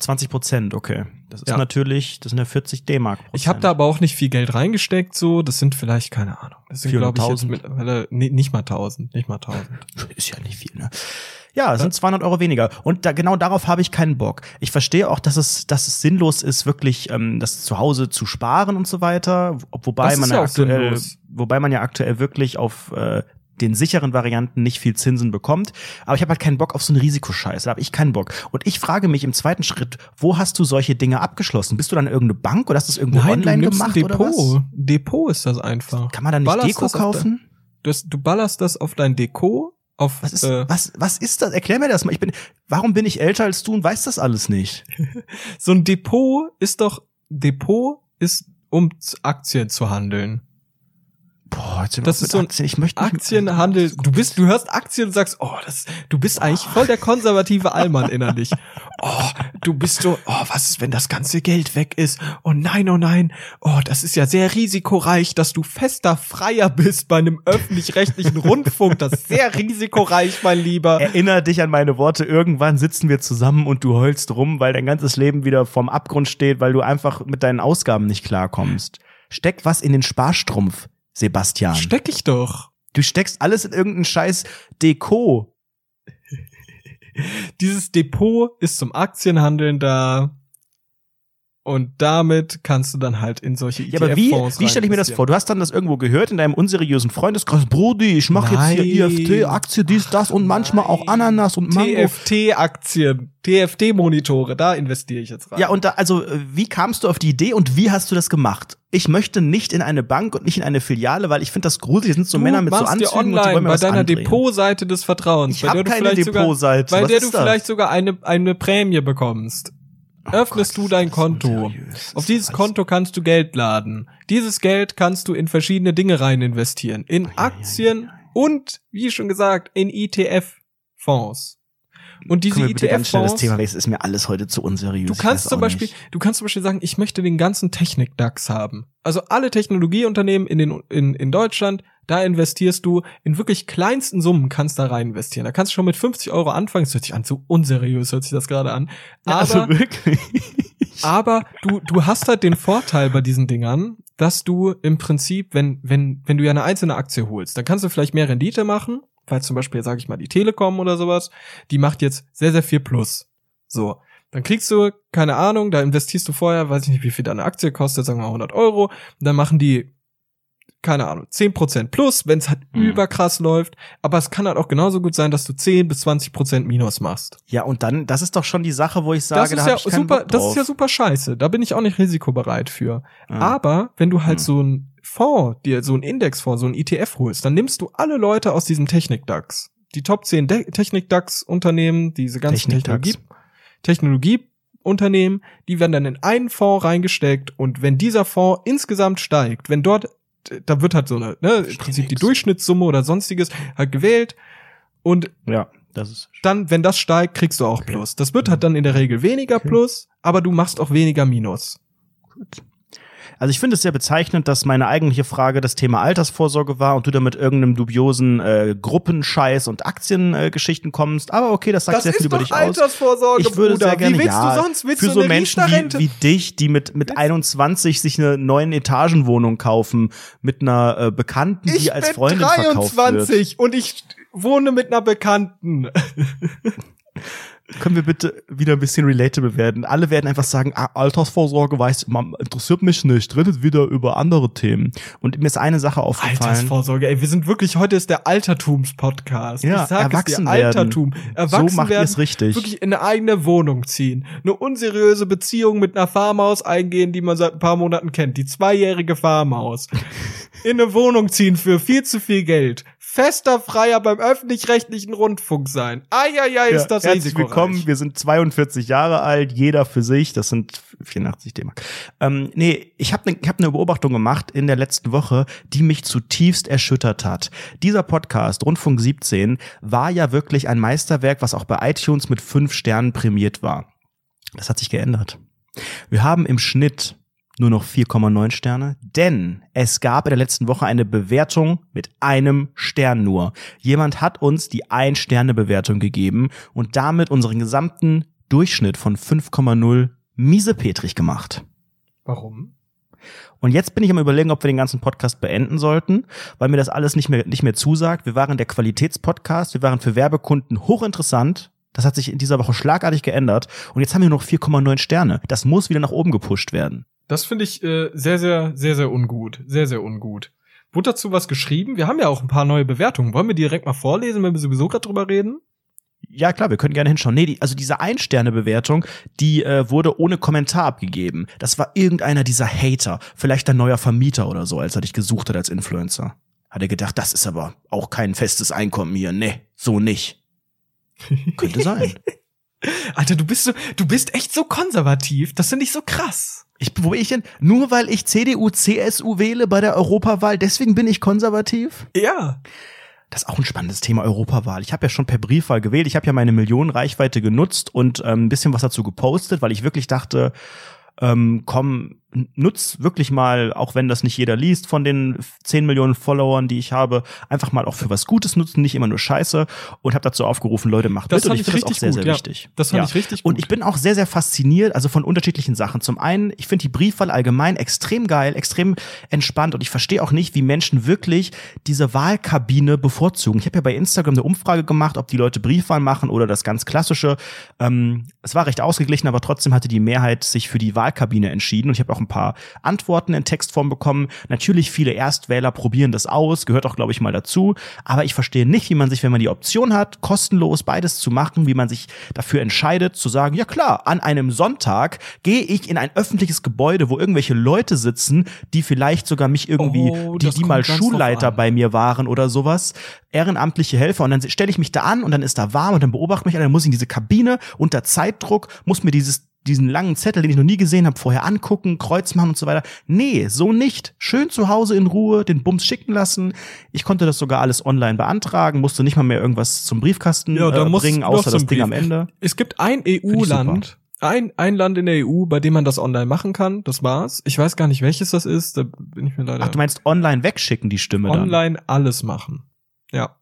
20 Prozent, okay. Das ist Ja. natürlich, das sind ja 40 D-Mark. Ich habe da aber auch nicht viel Geld reingesteckt, so. Das sind vielleicht, keine Ahnung. Das sind, glaube ich, jetzt 400.000. mittlerweile, nee, nicht mal 1000, nicht mal 1000. Ist ja nicht viel, ne? Ja, es sind 200 Euro weniger. Und da, genau darauf habe ich keinen Bock. Ich verstehe auch, dass es, dass es sinnlos ist, wirklich ähm, das zu Hause zu sparen und so weiter. Wo- Wobei Das man ja aktuell, sinnlos. wobei man ja aktuell wirklich auf äh, den sicheren Varianten nicht viel Zinsen bekommt. Aber ich habe halt keinen Bock auf so eine Risikoscheiße. Da habe ich keinen Bock. Und ich frage mich im zweiten Schritt, wo hast du solche Dinge abgeschlossen? Bist du dann irgendeine Bank oder hast du das irgendwo Nein, du online gemacht ein oder Depot. was? Depot ist das einfach. Kann man da nicht Ballerst Deko kaufen? Du, hast, du ballerst das auf dein Deko, auf, Was ist, äh, was, was ist das? Erklär mir das mal. Ich bin, warum bin ich älter als du und weiß das alles nicht? so ein Depot ist doch, Depot ist, um Aktien zu handeln. Boah, jetzt sind Das ist so ein Aktien. Ich möchte Aktienhandel, du bist, du hörst Aktien und sagst, oh, das, du bist eigentlich voll der konservative Allmann innerlich. Oh, du bist so, oh, was ist, wenn das ganze Geld weg ist? Oh nein, oh nein, oh, das ist ja sehr risikoreich, dass du fester Freier bist bei einem öffentlich-rechtlichen Rundfunk. Das ist sehr risikoreich, mein Lieber. Erinner dich an meine Worte. Irgendwann sitzen wir zusammen und du heulst rum, weil dein ganzes Leben wieder vorm Abgrund steht, weil du einfach mit deinen Ausgaben nicht klarkommst. Steck was in den Sparstrumpf, Sebastian. Steck ich doch. Du steckst alles in irgendeinen scheiß Deko. Dieses Depot ist zum Aktienhandeln da. Und damit kannst du dann halt in solche Ja, aber wie, ETF-Fonds wie stelle ich mir das vor? Du hast dann das irgendwo gehört in deinem unseriösen Freundeskreis, Brody, ich mache jetzt hier Nein. IFT, Aktie, dies, das und manchmal auch Ananas und Mango. TFT-Aktien, TFT-Monitore, da investiere ich jetzt rein. Ja, und da, also, äh, wie kamst du auf die Idee und wie hast du das gemacht? Ich möchte nicht in eine Bank und nicht in eine Filiale, weil ich finde das gruselig. Das sind so du Männer mit so Anzügen und die wollen online mir bei was deiner andrehen. Depotseite des Vertrauens, Ich bei hab der du keine vielleicht sogar, Depotseite. bei der du vielleicht sogar eine, eine Prämie bekommst. Öffnest Gott, du dein Konto. Auf dieses Konto kannst du Geld laden. Dieses Geld kannst du in verschiedene Dinge rein investieren. In Aktien und, wie schon gesagt, in ETF-Fonds. Und diese schnell das ETF-Fonds, Thema? Ist mir alles heute zu unseriös. du kannst zum Beispiel, nicht. du kannst zum Beispiel sagen, ich möchte den ganzen Technik-DAX haben. Also alle Technologieunternehmen in den, in, in Deutschland, da investierst du in wirklich kleinsten Summen kannst da rein investieren. Da kannst du schon mit 50 Euro anfangen. Das hört sich an, so unseriös hört sich das gerade an. Ja, Aber also wirklich. aber du, du hast halt den Vorteil bei diesen Dingern, dass du im Prinzip, wenn, wenn, wenn du ja eine einzelne Aktie holst, dann kannst du vielleicht mehr Rendite machen, weil zum Beispiel, sage ich mal, die Telekom oder sowas, die macht jetzt sehr, sehr viel Plus. So. Dann kriegst du, keine Ahnung, da investierst du vorher, weiß ich nicht, wie viel deine Aktie kostet, sagen wir mal 100 Euro, und dann machen die, keine Ahnung, 10% plus, wenn es halt Mhm. überkrass läuft, aber es kann halt auch genauso gut sein, dass du 10 bis 20% Minus machst. Ja, und dann, das ist doch schon die Sache, wo ich sage, das ist da ja super, das ist ja super scheiße. Da bin ich auch nicht risikobereit für. Ja. Aber wenn du halt Hm. so ein Fonds, dir so ein Indexfonds, so ein ETF holst, dann nimmst du alle Leute aus diesem Technik-DAX. Die Top 10 De Technik-DAX-Unternehmen, diese ganzen Technik-DAX. Technologie, Technologieunternehmen, die werden dann in einen Fonds reingesteckt und wenn dieser Fonds insgesamt steigt, wenn dort, da wird halt so eine, ne, im Prinzip die nix. Durchschnittssumme oder sonstiges halt gewählt und Ja, das ist. dann, wenn das steigt, kriegst du auch Okay. Plus. Das wird halt dann in der Regel weniger Okay. Plus, aber du machst auch weniger Minus. Gut. Also ich finde es sehr bezeichnend, dass meine eigentliche Frage das Thema Altersvorsorge war und du da mit irgendeinem dubiosen äh, Gruppenscheiß und Aktiengeschichten äh, kommst. Aber okay, das sagt sehr viel über dich aus. Altersvorsorge, Ich würde sehr gerne, Wie willst ja, du sonst? Willst für du so Menschen wie, wie dich, die mit, mit 21 sich eine neuen Etagenwohnung kaufen, mit einer äh, Bekannten, die ich als bin Freundin verkauft wird. 23 und ich wohne mit einer Bekannten. Können wir bitte wieder ein bisschen relatable werden? Alle werden einfach sagen, ah, Altersvorsorge weiß, man, interessiert mich nicht, redet wieder über andere Themen. Und mir ist eine Sache aufgefallen. Altersvorsorge, ey, wir sind wirklich, heute ist der Altertums-Podcast. Ja, ich sag erwachsen es dir, werden. Altertum. Erwachsen so macht werden, es richtig. wirklich in eine eigene Wohnung ziehen. Eine unseriöse Beziehung mit einer Farmhaus eingehen, die man seit ein paar Monaten kennt. Die zweijährige Farmhaus. in eine Wohnung ziehen für viel zu viel Geld. Fester Freier beim öffentlich-rechtlichen Rundfunk sein. Eieiei, ist das herzlich risikoreich. willkommen. Wir sind 42 Jahre alt, jeder für sich. Das sind 84 D-Mark. Ähm, nee, ich habe ne, ich hab eine Beobachtung gemacht in der letzten Woche, die mich zutiefst erschüttert hat. Dieser Podcast, Rundfunk 17, war ja wirklich ein Meisterwerk, was auch bei iTunes mit fünf Sternen prämiert war. Das hat sich geändert. Wir haben im Schnitt nur noch 4,9 Sterne, denn es gab in der letzten Woche eine Bewertung mit einem Stern nur. Jemand hat uns die Ein-Sterne-Bewertung gegeben und damit unseren gesamten Durchschnitt von 5,0 miesepetrig gemacht. Warum? Und jetzt bin ich am überlegen, ob wir den ganzen Podcast beenden sollten, weil mir das alles nicht mehr, nicht mehr zusagt. Wir waren der Qualitätspodcast, wir waren für Werbekunden hochinteressant. Das hat sich in dieser Woche schlagartig geändert. Und jetzt haben wir nur noch 4,9 Sterne. Das muss wieder nach oben gepusht werden. Das finde ich äh, sehr, sehr, sehr, sehr ungut. Sehr, sehr ungut. Wurde dazu was geschrieben? Wir haben ja auch ein paar neue Bewertungen. Wollen wir die direkt mal vorlesen, wenn wir sowieso gerade drüber reden? Ja, klar, wir können gerne hinschauen. Nee, die, also diese Ein-Sterne-Bewertung, die äh, wurde ohne Kommentar abgegeben. Das war irgendeiner dieser Hater, vielleicht ein neuer Vermieter oder so, als er dich gesucht hat als Influencer. Hat er gedacht, das ist aber auch kein festes Einkommen hier. Nee, so nicht. Könnte sein. Alter, du bist so, du bist echt so konservativ. Das finde ich so krass. Ich, wo bin ich denn? Nur weil ich CDU, CSU wähle bei der Europawahl, deswegen bin ich konservativ? Ja. Das ist auch ein spannendes Thema Europawahl. Ich habe ja schon per Briefwahl gewählt. Ich habe ja meine Millionenreichweite genutzt und ähm, ein bisschen was dazu gepostet, weil ich wirklich dachte, ähm, komm, nutz wirklich mal, auch wenn das nicht jeder liest, von den 10 Millionen Followern, die ich habe, einfach mal auch für was Gutes nutzen, nicht immer nur Scheiße und habe dazu aufgerufen, Leute, macht Das mit und ich finde das auch sehr, gut, sehr ja. wichtig. Das fand Ja. ich richtig gut. Und ich bin auch sehr, sehr fasziniert, also von unterschiedlichen Sachen. Zum einen, ich finde die Briefwahl allgemein extrem geil, extrem entspannt und ich verstehe auch nicht, wie Menschen wirklich diese Wahlkabine bevorzugen. Ich habe ja bei Instagram eine Umfrage gemacht, ob die Leute Briefwahl machen oder das ganz klassische. Ähm, es war recht ausgeglichen, aber trotzdem hatte die Mehrheit sich für die Wahlkabine entschieden und ich habe auch ein paar Antworten in Textform bekommen. Natürlich viele Erstwähler probieren das aus, gehört auch, glaube ich, mal dazu. Aber ich verstehe nicht, wie man sich, wenn man die Option hat, kostenlos beides zu machen, wie man sich dafür entscheidet, zu sagen, ja klar, an einem Sonntag gehe ich in ein öffentliches Gebäude, wo irgendwelche Leute sitzen, die vielleicht sogar mich irgendwie, Oh, die, die mal Schulleiter bei mir waren oder sowas, ehrenamtliche Helfer und dann stelle ich mich da an und dann ist da warm und dann beobachte mich einer, dann muss ich in diese Kabine unter Zeitdruck, muss mir dieses diesen langen Zettel, den ich noch nie gesehen habe, vorher angucken, Kreuz machen und so weiter. Nee, so nicht. Schön zu Hause in Ruhe, den Bums schicken lassen. Ich konnte das sogar alles online beantragen, musste nicht mal mehr irgendwas zum Briefkasten Ja, da äh, muss bringen, außer das Ding am Brief. Ende. Es gibt ein EU-Land, ein, ein Land in der EU, bei dem man das online machen kann. Das war's. Ich weiß gar nicht, welches das ist. Da bin ich mir leider Ach, du meinst online wegschicken, die Stimme dann? online alles machen. Ja.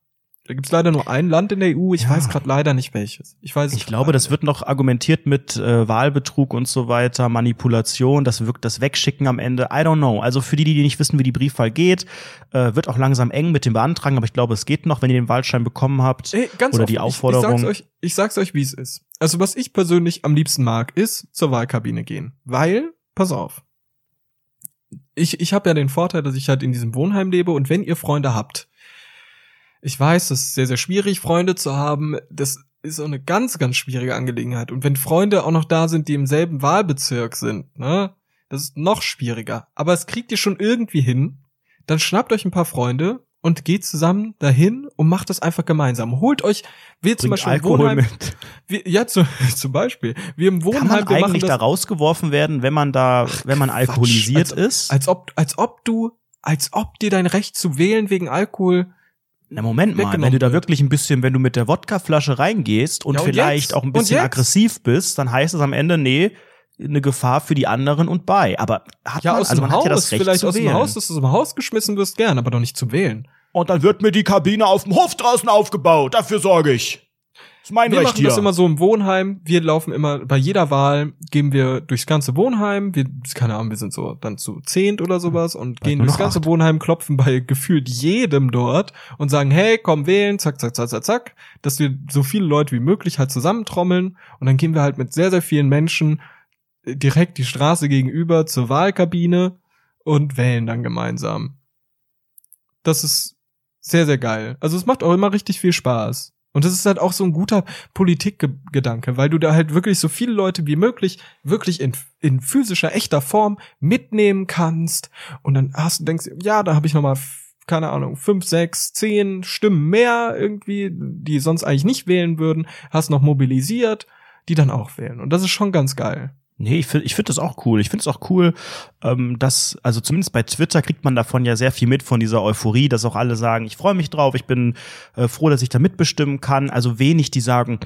Da gibt's leider nur ein Land in der EU. Ich Ja. weiß gerade leider nicht welches. Ich weiß. Ich glaube, das wird noch argumentiert mit äh, Wahlbetrug und so weiter, Manipulation, das wirkt das Wegschicken am Ende. I don't know. Also für die, die nicht wissen, wie die Briefwahl geht, äh, wird auch langsam eng mit dem Beantragen, aber ich glaube, es geht noch, wenn ihr den Wahlschein bekommen habt. Ey, ganz Oder offen, die Aufforderung. Ich, ich, sag's euch, ich sag's euch, wie es ist. Also was ich persönlich am liebsten mag, ist zur Wahlkabine gehen. Weil, pass auf. Ich, ich habe ja den Vorteil, dass ich halt in diesem Wohnheim lebe und wenn ihr Freunde habt, ich weiß, das ist sehr, sehr schwierig, Freunde zu haben. Das ist auch eine ganz, ganz schwierige Angelegenheit. Und wenn Freunde auch noch da sind, die im selben Wahlbezirk sind, ne, das ist noch schwieriger. Aber es kriegt ihr schon irgendwie hin. Dann schnappt euch ein paar Freunde und geht zusammen dahin und macht das einfach gemeinsam. Holt euch, wir zum Beispiel im Alkohol Wohnheim, mit. wir, ja, zu, zum Beispiel, wir im Wohnheim, Kann man eigentlich das, da rausgeworfen werden, wenn man da, wenn man Quatsch. alkoholisiert als, ist? Als ob, als ob du, als ob dir dein Recht zu wählen wegen Alkohol Na Moment mal, wenn du da wirklich ein bisschen, wenn du mit der Wodkaflasche reingehst und Ja, und vielleicht jetzt? auch ein bisschen aggressiv bist, dann heißt es am Ende, nee, eine Gefahr für die anderen und bei. Aber hat Ja, man, aus also dem man Haus, hat ja das Recht vielleicht zu aus dem wählen. Haus, dass du aus dem Haus geschmissen wirst, gern, aber doch nicht zu wählen. Und dann wird mir die Kabine auf dem Hof draußen aufgebaut. Dafür sorge ich. Ist mein Wir machen das immer so im Wohnheim. Wir laufen immer, bei jeder Wahl gehen wir durchs ganze Wohnheim. Wir, keine Ahnung, wir sind so dann zu zehnt oder sowas und gehen nur durchs ganze acht. Wohnheim, klopfen bei gefühlt jedem dort und sagen, hey, komm wählen, zack, zack, zack, zack, zack, dass wir so viele Leute wie möglich halt zusammentrommeln und dann gehen wir halt mit sehr, sehr vielen Menschen äh, direkt die Straße gegenüber zur Wahlkabine und wählen dann gemeinsam. Das ist sehr, sehr geil. Also es macht auch immer richtig viel Spaß. Und das ist halt auch so ein guter Politikgedanke, weil du da halt wirklich so viele Leute wie möglich wirklich in, in physischer, echter Form mitnehmen kannst. Und dann hast du denkst, ja, da habe ich noch mal keine Ahnung, fünf, sechs, zehn Stimmen mehr irgendwie, die sonst eigentlich nicht wählen würden, hast noch mobilisiert, die dann auch wählen. Und das ist schon ganz geil. Nee, ich finde ich find das auch cool. Ich finde es auch cool, ähm, dass, also zumindest bei Twitter kriegt man davon ja sehr viel mit von dieser Euphorie, dass auch alle sagen, ich freue mich drauf, ich bin äh, froh, dass ich da mitbestimmen kann. Also wenig, die sagen,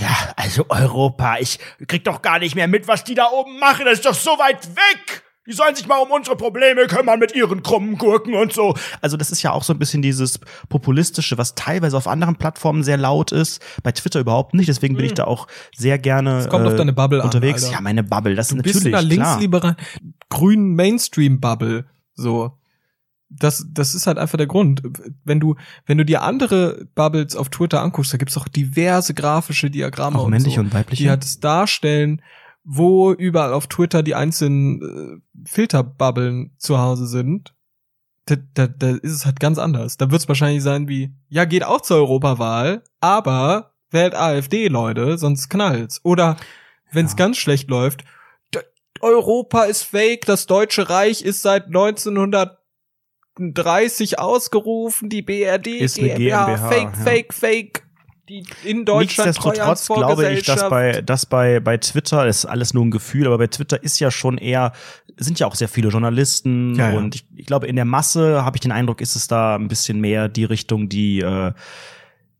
ja, also Europa, ich krieg doch gar nicht mehr mit, was die da oben machen, das ist doch so weit weg. Die sollen sich mal um unsere Probleme kümmern mit ihren krummen Gurken und so. Also das ist ja auch so ein bisschen dieses populistische, was teilweise auf anderen Plattformen sehr laut ist, bei Twitter überhaupt nicht. Deswegen bin ich da auch sehr gerne Es kommt äh, auf deine Bubble an, unterwegs. Alter. ja, meine Bubble, das Du ist bist natürlich in einer linksliberalen, grünen Mainstream-Bubble. So. Das, das ist halt einfach der Grund. Wenn du, wenn du dir andere Bubbles auf Twitter anguckst, da gibt's auch diverse grafische Diagramme Auch und männliche so, und weibliche. die halt es darstellen, wo überall auf Twitter die einzelnen äh, Filterbubbeln zu Hause sind. Da, da, da ist es halt ganz anders. Da wird es wahrscheinlich sein wie, ja, geht auch zur Europawahl, aber wählt AfD, Leute, sonst knallt's. Oder wenn es Ja. ganz schlecht läuft, "D- Europa ist fake, das Deutsche Reich ist seit 1930 ausgerufen, die BRD, Ist eine GmbH, fake, ja. fake, fake. Die in Deutschland Nichtsdestotrotz glaube ich, dass bei, dass bei, bei Twitter, das ist alles nur ein Gefühl, aber bei Twitter ist ja schon eher, sind ja auch sehr viele Journalisten Ja, ja. und ich, ich glaube, in der Masse habe ich den Eindruck, ist es da ein bisschen mehr die Richtung, die, äh,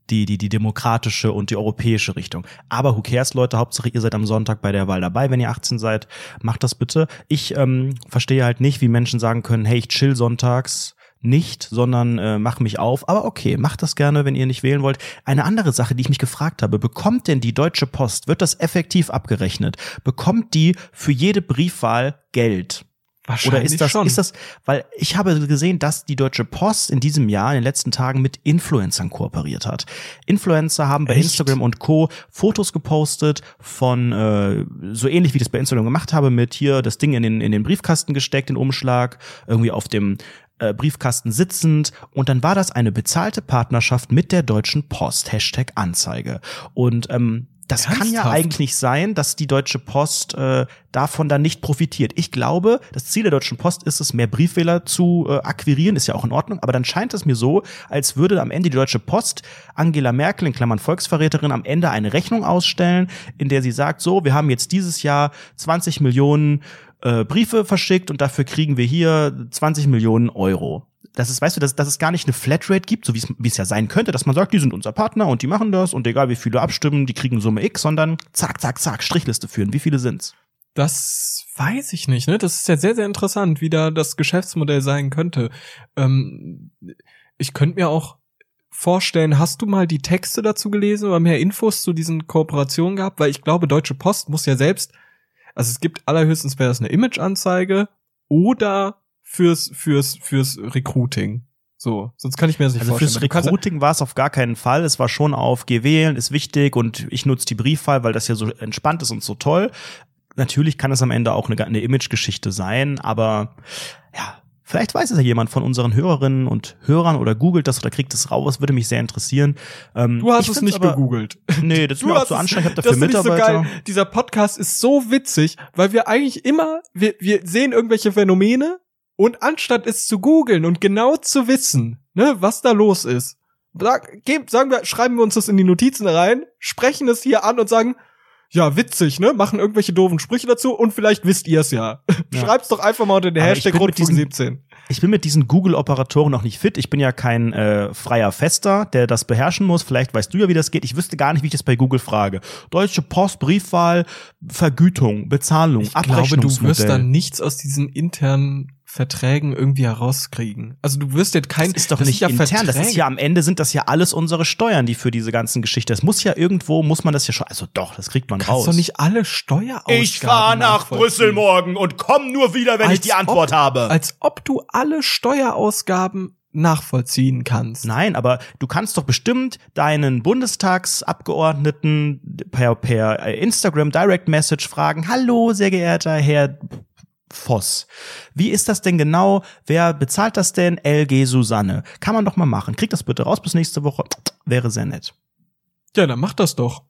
die, die, die demokratische und die europäische Richtung. Aber who cares, Leute? Hauptsache, ihr seid am Sonntag bei der Wahl dabei, wenn ihr 18 seid. Macht das bitte. Ich ähm, verstehe halt nicht, wie Menschen sagen können, hey, ich chill sonntags nicht, sondern äh, mach mich auf. Aber okay, macht das gerne, wenn ihr nicht wählen wollt. Eine andere Sache, die ich mich gefragt habe, bekommt denn die Deutsche Post, wird das effektiv abgerechnet? Bekommt die für jede Briefwahl Geld? Oder ist das, schon. ist das, weil ich habe gesehen, dass die Deutsche Post in diesem Jahr, in den letzten Tagen mit Influencern kooperiert hat. Influencer haben bei Echt? Instagram und Co. Fotos gepostet von, äh, so ähnlich wie ich das bei Instagram gemacht habe, mit hier das Ding in den, in den Briefkasten gesteckt, den Umschlag, irgendwie auf dem äh, Briefkasten sitzend und dann war das eine bezahlte Partnerschaft mit der Deutschen Post, Hashtag Anzeige. Und ähm, das kann ja Ernsthaft? eigentlich nicht sein, dass die Deutsche Post äh, davon dann nicht profitiert. Ich glaube, das Ziel der Deutschen Post ist es, mehr Briefwähler zu äh, akquirieren, ist ja auch in Ordnung, aber dann scheint es mir so, als würde am Ende die Deutsche Post Angela Merkel, in Klammern Volksverräterin, am Ende eine Rechnung ausstellen, in der sie sagt, so, wir haben jetzt dieses Jahr 20 Millionen äh, Briefe verschickt und dafür kriegen wir hier 20 Millionen Euro. Das ist, weißt du, dass, dass es gar nicht eine Flatrate gibt, so wie es ja sein könnte, dass man sagt, die sind unser Partner und die machen das und egal wie viele abstimmen, die kriegen Summe X, sondern zack, zack, zack, Strichliste führen. Wie viele sind's? Das weiß ich nicht, ne? Das ist ja sehr, sehr interessant, wie da das Geschäftsmodell sein könnte. Ähm, ich könnte mir auch vorstellen, hast du mal die Texte dazu gelesen oder mehr Infos zu diesen Kooperationen gehabt? Weil ich glaube, Deutsche Post muss ja selbst, also es gibt allerhöchstens wäre das eine Imageanzeige oder fürs, fürs, fürs Recruiting. So, sonst kann ich mir das nicht Also vorstellen. fürs Recruiting war es auf gar keinen Fall. Es war schon auf Geh wählen, ist wichtig und ich nutze die Briefwahl, weil das ja so entspannt ist und so toll. Natürlich kann es am Ende auch eine, eine Image-Geschichte sein, aber ja, vielleicht weiß es ja jemand von unseren Hörerinnen und Hörern oder googelt das oder kriegt es raus, würde mich sehr interessieren. Ähm, Du hast es nicht aber, gegoogelt. Nee, das ist Du mir auch zu es- anstrengend, ich habe Das dafür ich so Mitarbeiter. geil. Dieser Podcast ist so witzig, weil wir eigentlich immer, wir, wir sehen irgendwelche Phänomene und anstatt es zu googeln und genau zu wissen, ne, was da los ist, sag, geb, sagen wir, schreiben wir uns das in die Notizen rein, sprechen es hier an und sagen, ja, witzig, ne? Machen irgendwelche doofen Sprüche dazu und vielleicht wisst ihr es ja. Ja. Schreibt's doch einfach mal unter den Aber ich Hashtag bin mit Rundfunk diesen- 17. Ich bin mit diesen Google-Operatoren noch nicht fit. Ich bin ja kein äh, freier Fester, der das beherrschen muss. Vielleicht weißt du ja, wie das geht. Ich wüsste gar nicht, wie ich das bei Google frage. Deutsche Post, Briefwahl, Vergütung, Bezahlung, Ich glaube, du wirst dann nichts aus diesen internen Verträgen irgendwie herauskriegen. Also du wirst jetzt kein das ist doch das nicht ja intern. Das ist Verträge. ja am Ende sind das ja alles unsere Steuern, die für diese ganzen Geschichte. Das muss ja irgendwo, muss man das ja schon. Also doch, das kriegt man kannst raus. doch nicht alle Steuerausgaben ich fahre nach. Brüssel morgen und komm nur wieder, wenn ich Als die Antwort ob, habe. Als ob du alle Steuerausgaben nachvollziehen kannst. Nein, aber du kannst doch bestimmt deinen Bundestagsabgeordneten per, per Instagram Direct Message fragen, hallo, sehr geehrter Herr Voss. Wie ist das denn genau? Wer bezahlt das denn? LG Susanne. Kann man doch mal machen. Krieg das bitte raus bis nächste Woche. Wäre sehr nett. Ja, dann mach das doch.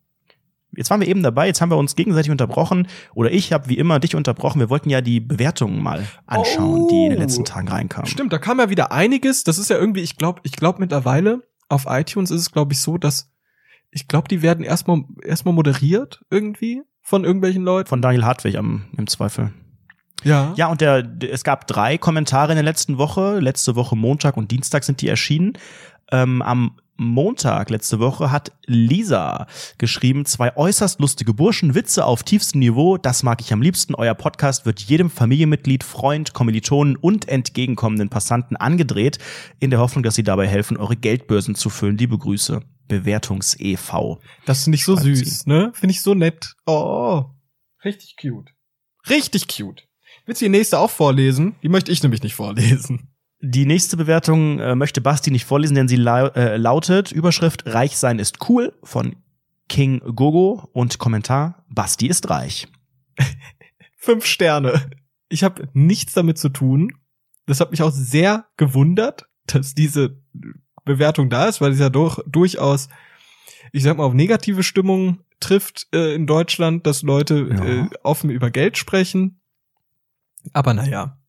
Jetzt waren wir eben dabei, jetzt haben wir uns gegenseitig unterbrochen. Oder ich habe wie immer dich unterbrochen. Wir wollten ja die Bewertungen mal anschauen, die in den Oh. letzten Tagen reinkamen. Stimmt, da kam ja wieder einiges. Das ist ja irgendwie, ich glaube, ich glaube mittlerweile auf iTunes ist es glaube ich so, dass ich glaube, die werden erstmal erstmal moderiert irgendwie von irgendwelchen Leuten. Von Daniel Hartwig am, im Zweifel. Ja. Ja, und der, es gab drei Kommentare in der letzten Woche. Letzte Woche Montag und Dienstag sind die erschienen. Ähm, am Montag letzte Woche hat Lisa geschrieben, zwei äußerst lustige Burschen, Witze auf tiefstem Niveau, das mag ich am liebsten. Euer Podcast wird jedem Familienmitglied, Freund, Kommilitonen und entgegenkommenden Passanten angedreht, in der Hoffnung, dass sie dabei helfen, eure Geldbörsen zu füllen. Liebe Grüße. Bewertungs e.V. Das finde ich so süß, ne? Finde ich so nett. Oh. Richtig cute. Richtig cute. Willst du die nächste auch vorlesen? Die möchte ich nämlich nicht vorlesen. Die nächste Bewertung äh, möchte Basti nicht vorlesen, denn sie lau äh, lautet Überschrift Reich sein ist cool von King Gogo und Kommentar Basti ist reich. Fünf Sterne. Ich habe nichts damit zu tun. Das hat mich auch sehr gewundert, dass diese Bewertung da ist, weil es ja doch durchaus, ich sag mal, auf negative Stimmung trifft äh, in Deutschland, dass Leute Ja. äh, offen über Geld sprechen. Aber naja.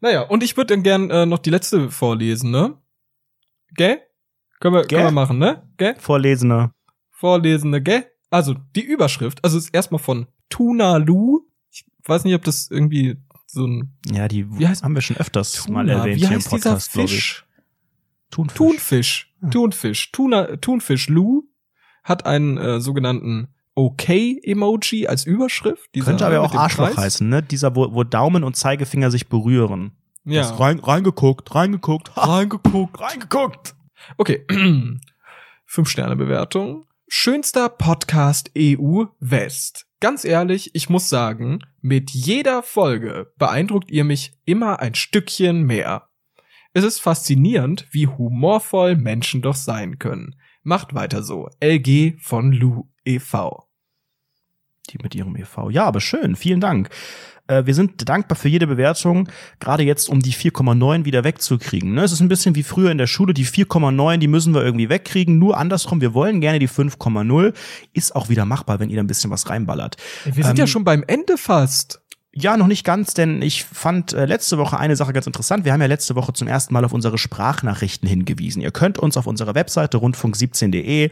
Naja, und ich würde dann gern äh, noch die letzte vorlesen, ne? Gell? Können wir, Gell? können wir machen, ne? Gell? Vorlesene. Vorlesende, gell? Also, die Überschrift, also ist erstmal von Tunalu. Ich weiß nicht, ob das irgendwie so ein Ja, die Wie heißt- haben wir schon öfters Tuna. mal erwähnt Wie hier im Podcast, glaube ich. Fisch? Thunfisch. Thunfisch. Thunfisch. Tuna, Thunfisch Lou hat einen äh, sogenannten Okay-Emoji als Überschrift. Könnte aber auch Arschloch Kreis. heißen, ne? Dieser, wo, wo Daumen und Zeigefinger sich berühren. Ja. Das Rein, reingeguckt, reingeguckt, ha, Reingeguckt. reingeguckt. Okay. Fünf Sterne Bewertung. Schönster Podcast EU West. Ganz ehrlich, ich muss sagen, mit jeder Folge beeindruckt ihr mich immer ein Stückchen mehr. Es ist faszinierend, wie humorvoll Menschen doch sein können. Macht weiter so. LG von Lou E e.V. Die mit ihrem EV. Ja, aber schön. Vielen Dank. Äh, wir sind dankbar für jede Bewertung, gerade jetzt, um die 4,9 wieder wegzukriegen. Ne? Es ist ein bisschen wie früher in der Schule, die 4,9, die müssen wir irgendwie wegkriegen. Nur andersrum, wir wollen gerne die 5,0. Ist auch wieder machbar, wenn ihr da ein bisschen was reinballert. Wir sind Ähm, ja schon beim Ende fast. Ja, noch nicht ganz, denn ich fand äh, letzte Woche eine Sache ganz interessant. Wir haben ja letzte Woche zum ersten Mal auf unsere Sprachnachrichten hingewiesen. Ihr könnt uns auf unserer Webseite rundfunk17.de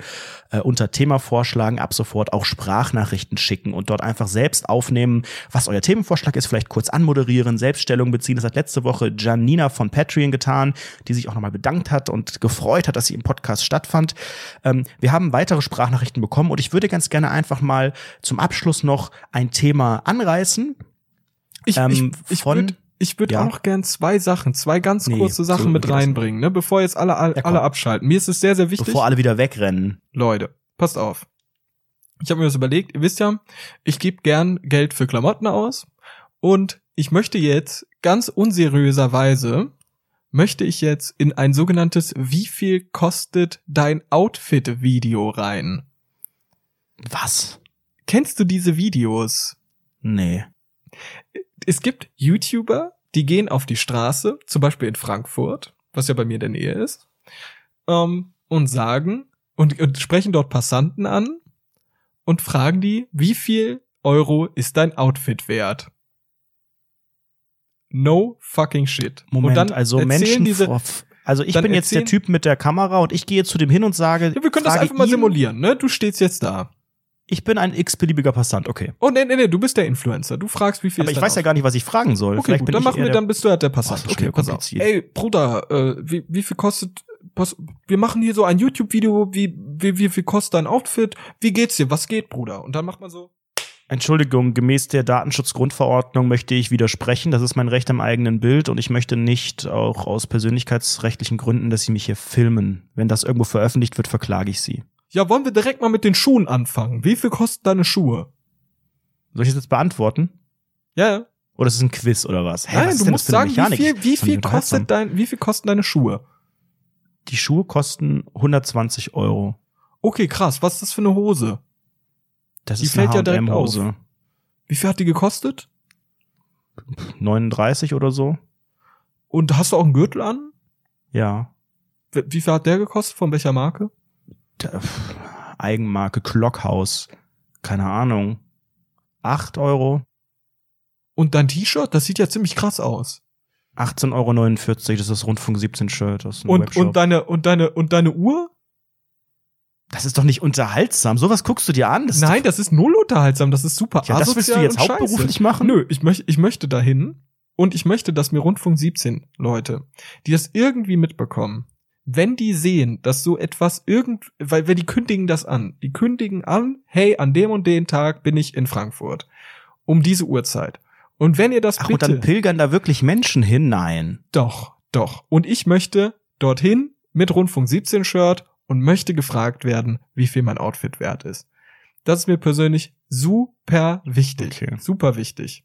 äh, unter Thema vorschlagen, ab sofort auch Sprachnachrichten schicken und dort einfach selbst aufnehmen, was euer Themenvorschlag ist, vielleicht kurz anmoderieren, Selbststellung beziehen. Das hat letzte Woche Janina von Patreon getan, die sich auch nochmal bedankt hat und gefreut hat, dass sie im Podcast stattfand. Ähm, wir haben weitere Sprachnachrichten bekommen und ich würde ganz gerne einfach mal zum Abschluss noch ein Thema anreißen. Ich, ähm, ich, ich würde ich würd Ja. auch gern zwei Sachen, zwei ganz Nee, kurze Sachen so mit reinbringen, ne, bevor jetzt alle, alle, Ja, alle abschalten. Mir ist es sehr, sehr wichtig. Bevor alle wieder wegrennen. Leute, passt auf. Ich habe mir das überlegt, ihr wisst ja, ich gebe gern Geld für Klamotten aus und ich möchte jetzt ganz unseriöserweise möchte ich jetzt in ein sogenanntes Wie viel kostet dein Outfit Video rein. Was? Kennst du diese Videos? Nee. Es gibt YouTuber, die gehen auf die Straße, zum Beispiel in Frankfurt, was ja bei mir in der Nähe ist, ähm, und sagen und, und sprechen dort Passanten an und fragen die, wie viel Euro ist dein Outfit wert? No fucking shit. Moment, und dann also Menschen diese, also ich bin jetzt der Typ mit der Kamera und ich gehe zu dem hin und sage, ja, wir können das einfach mal simulieren, ne? Du stehst jetzt da. Ich bin ein x-beliebiger Passant, okay. Oh, nee, nee, nee, du bist der Influencer. Du fragst, wie viel Aber ich weiß ja gar nicht, was ich fragen soll. Okay, gut, bin dann machen wir, dann bist du halt der Passant. Ist okay, pass auf. Ey, Bruder, äh, wie, wie viel kostet, pass, wir machen hier so ein YouTube-Video, wie, wie, wie viel kostet dein Outfit? Wie geht's dir? Was geht, Bruder? Und dann macht man so. Entschuldigung, gemäß der Datenschutzgrundverordnung möchte ich widersprechen. Das ist mein Recht am eigenen Bild und ich möchte nicht auch aus persönlichkeitsrechtlichen Gründen, dass Sie mich hier filmen. Wenn das irgendwo veröffentlicht wird, verklage ich Sie. Ja, wollen wir direkt mal mit den Schuhen anfangen? Wie viel kosten deine Schuhe? Soll ich das jetzt beantworten? Ja, ja. Oder ist es ein Quiz oder was? Hä, Nein, was du musst sagen, wie viel, wie viel kostet dein, wie viel kosten deine Schuhe? Die Schuhe kosten 120 Euro. Okay, krass. Was ist das für eine Hose? Das Die ist fällt ja eine direkt H&M-Hose. Wie viel hat die gekostet? 39 oder so? Und hast du auch einen Gürtel an? Ja. Wie viel hat der gekostet? Von welcher Marke? Eigenmarke Clockhaus. Keine Ahnung. 8 Euro? Und dein T-Shirt, das sieht ja ziemlich krass aus. 18,49 Euro, das ist das Rundfunk 17 Shirt Und, Webshop. und deine, und deine, und deine Uhr? das ist doch nicht unterhaltsam. Sowas guckst du dir an. Das Nein, das ist null unterhaltsam. Das ist super ja, das willst du jetzt hauptberuflich machen? Nö, ich möchte, ich möchte dahin und ich möchte, dass mir Rundfunk 17 Leute, die das irgendwie mitbekommen, wenn die sehen, dass so etwas irgend, weil, weil die kündigen das an, die kündigen an, hey, an dem und den Tag bin ich in Frankfurt. Um diese Uhrzeit. Und wenn ihr das Ach, und bitte, dann pilgern da wirklich Menschen hin? Nein. doch, doch. Und ich möchte dorthin mit Rundfunk 17 Shirt und möchte gefragt werden, wie viel mein Outfit wert ist. Das ist mir persönlich super wichtig. Okay. Super wichtig.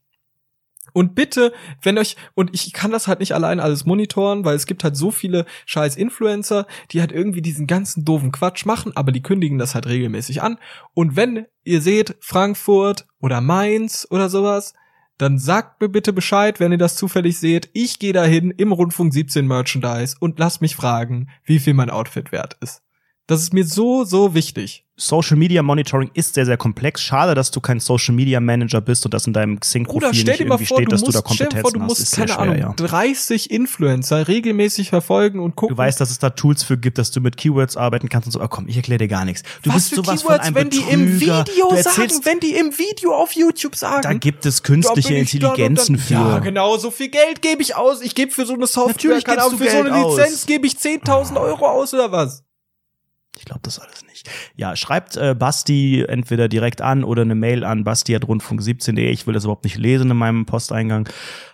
Und bitte, wenn euch, und ich kann das halt nicht allein alles monitoren, weil es gibt halt so viele scheiß Influencer, die halt irgendwie diesen ganzen doofen Quatsch machen, aber die kündigen das halt regelmäßig an. Und wenn ihr seht, Frankfurt oder Mainz oder sowas, dann sagt mir bitte Bescheid, wenn ihr das zufällig seht. Ich gehe dahin im Rundfunk 17 Merchandise und lasst mich fragen, wie viel mein Outfit wert ist. Das ist mir so, so wichtig. Social Media Monitoring ist sehr, sehr komplex. Schade, dass du kein Social Media Manager bist und das in deinem Xing-Profil nicht irgendwie vor, steht, dass musst, du da stell dir Kompetenzen vor, du hast. musst, Ist sehr keine schwer, Ahnung, ja. 30 Influencer regelmäßig verfolgen und gucken. Du weißt, dass es da Tools für gibt, dass du mit Keywords arbeiten kannst und so. Oh, komm, ich erkläre dir gar nichts. Du was bist für sowas Keywords, von einem wenn die im Betrüger. Video sagen, wenn die im Video auf YouTube sagen. da gibt es künstliche Intelligenzen dann, für. Ja, genau, so viel Geld gebe ich aus. Ich gebe für so eine Software, Natürlich keine Ahnung, für so eine Geld. Lizenz gebe ich 10.000 Euro aus oder was? Ich glaube das alles nicht. Ja, schreibt äh, Basti entweder direkt an oder eine Mail an basti.rundfunk17.de. Ich will das überhaupt nicht lesen in meinem Posteingang.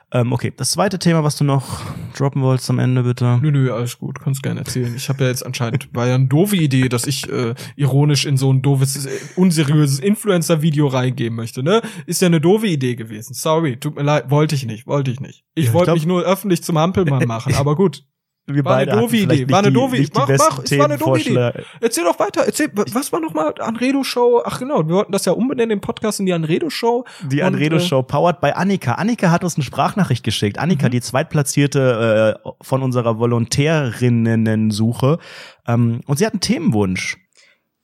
Ähm, okay, das zweite Thema, was du noch droppen wolltest am Ende, bitte. Nö, nö, alles gut, kannst gerne erzählen. Ich habe ja jetzt anscheinend, war ja eine doofe Idee, dass ich äh, ironisch in so ein doofes, äh, unseriöses Influencer-Video reingehen möchte, ne? Ist ja eine doofe Idee gewesen. Sorry, tut mir leid, wollte ich nicht, wollte ich nicht. Ich Ja, wollte mich nur öffentlich zum Hampelmann machen, aber gut. Wir War eine hatten doofe Idee, nicht war eine doofe Idee. Mach, mach, es war eine doofe Idee. Erzähl doch weiter, erzähl, was war nochmal Anredo-Show? Ach genau, wir wollten das ja umbenennen, den Podcast in die Anredo-Show. Die Und, Anredo äh, Show powered by Annika. Annika hat uns eine Sprachnachricht geschickt. Annika, Mhm. die zweitplatzierte äh, von unserer Volontärinnensuche. Ähm, und sie hat einen Themenwunsch.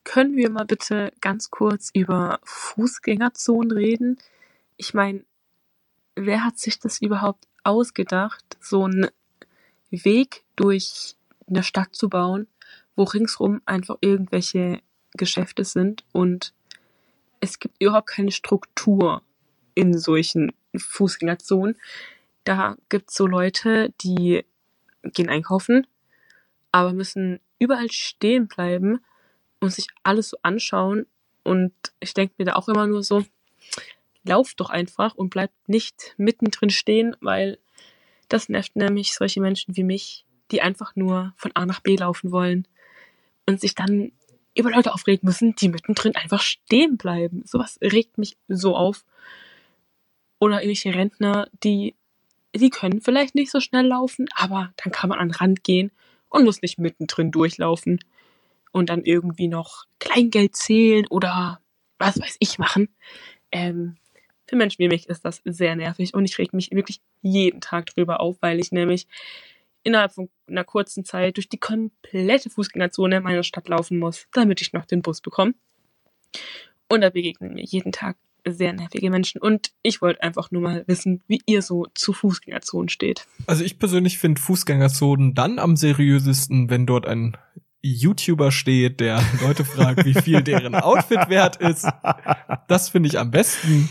Können wir mal bitte ganz kurz über Fußgängerzonen reden? Ich meine, wer hat sich das überhaupt ausgedacht, so einen Weg durch eine Stadt zu bauen, wo ringsrum einfach irgendwelche Geschäfte sind und es gibt überhaupt keine Struktur in solchen Fußgängerzonen. Da gibt's so Leute, die gehen einkaufen, aber müssen überall stehen bleiben und sich alles so anschauen. Und ich denke mir da auch immer nur so, lauft doch einfach und bleibt nicht mittendrin stehen, weil das nervt nämlich solche Menschen wie mich, die einfach nur von A nach B laufen wollen und sich dann über Leute aufregen müssen, die mittendrin einfach stehen bleiben. Sowas regt mich so auf. Oder irgendwelche Rentner, die, die können vielleicht nicht so schnell laufen, aber dann kann man an den Rand gehen und muss nicht mittendrin durchlaufen und dann irgendwie noch Kleingeld zählen oder was weiß ich machen. Ähm, für Menschen wie mich ist das sehr nervig und ich reg mich wirklich jeden Tag drüber auf, weil ich nämlich innerhalb von einer kurzen Zeit durch die komplette Fußgängerzone meiner Stadt laufen muss, damit ich noch den Bus bekomme. Und da begegnen mir jeden Tag sehr nervige Menschen. Und ich wollte einfach nur mal wissen, wie ihr so zu Fußgängerzonen steht. Also ich persönlich finde Fußgängerzonen dann am seriösesten, wenn dort ein YouTuber steht, der Leute fragt, wie viel deren Outfit wert ist. Das finde ich am besten.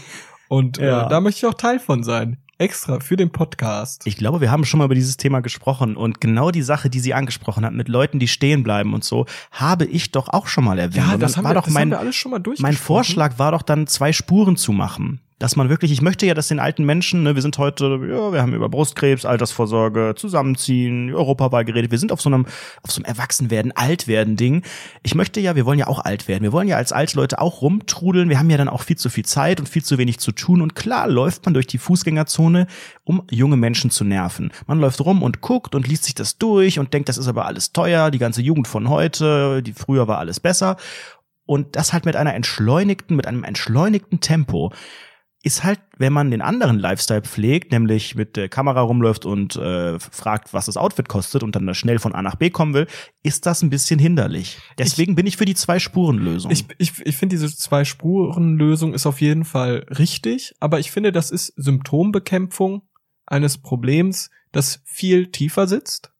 Und Ja. äh, da möchte ich auch Teil von sein. Extra für den Podcast. Ich glaube, wir haben schon mal über dieses Thema gesprochen und genau die Sache, die sie angesprochen hat, mit Leuten, die stehen bleiben und so, habe ich doch auch schon mal erwähnt. ja, das, haben war wir, doch das mein, haben wir alles schon mal durchgesprochen. Mein Vorschlag war doch dann, zwei Spuren zu machen. Dass man wirklich, ich möchte ja, dass den alten Menschen, ne, wir sind heute, ja, wir haben über Brustkrebs, Altersvorsorge, Zusammenziehen, Europawahl geredet. Wir sind auf so einem, auf so einem Erwachsenwerden, Altwerden Ding. Ich möchte ja, wir wollen ja auch alt werden. Wir wollen ja als alte Leute auch rumtrudeln. Wir haben ja dann auch viel zu viel Zeit und viel zu wenig zu tun. Und klar läuft man durch die Fußgängerzone, um junge Menschen zu nerven. Man läuft rum und guckt und liest sich das durch und denkt, das ist aber alles teuer, die ganze Jugend von heute, die früher war alles besser. Und das halt mit einer entschleunigten, mit einem entschleunigten Tempo ist halt, wenn man den anderen Lifestyle pflegt, nämlich mit der Kamera rumläuft und äh, fragt, was das Outfit kostet und dann da schnell von A nach B kommen will, ist das ein bisschen hinderlich. Deswegen bin ich für die Zwei-Spuren-Lösung. Ich, ich, ich finde, diese Zwei-Spuren-Lösung ist auf jeden Fall richtig, aber ich finde, das ist Symptombekämpfung eines Problems, das viel tiefer sitzt.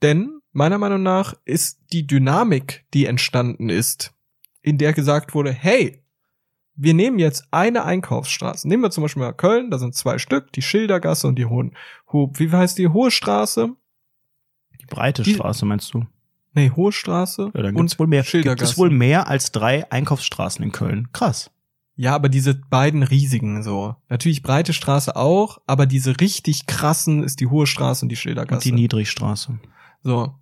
Denn meiner Meinung nach ist die Dynamik, die entstanden ist, in der gesagt wurde, hey, wir nehmen jetzt eine Einkaufsstraße. Nehmen wir zum Beispiel mal Köln, da sind zwei Stück, die Schildergasse und die Hohen, Ho, wie heißt die, Hohe Straße? die breite die- Straße, meinst du? Nee, Hohe Straße Ja, dann und wohl mehr. Gibt Schildergasse. es wohl mehr als drei Einkaufsstraßen in Köln? Krass. Ja, aber diese beiden riesigen so. Natürlich breite Straße auch, aber diese richtig krassen ist die Hohe Straße und die Und Schildergasse. die Niedrigstraße. so.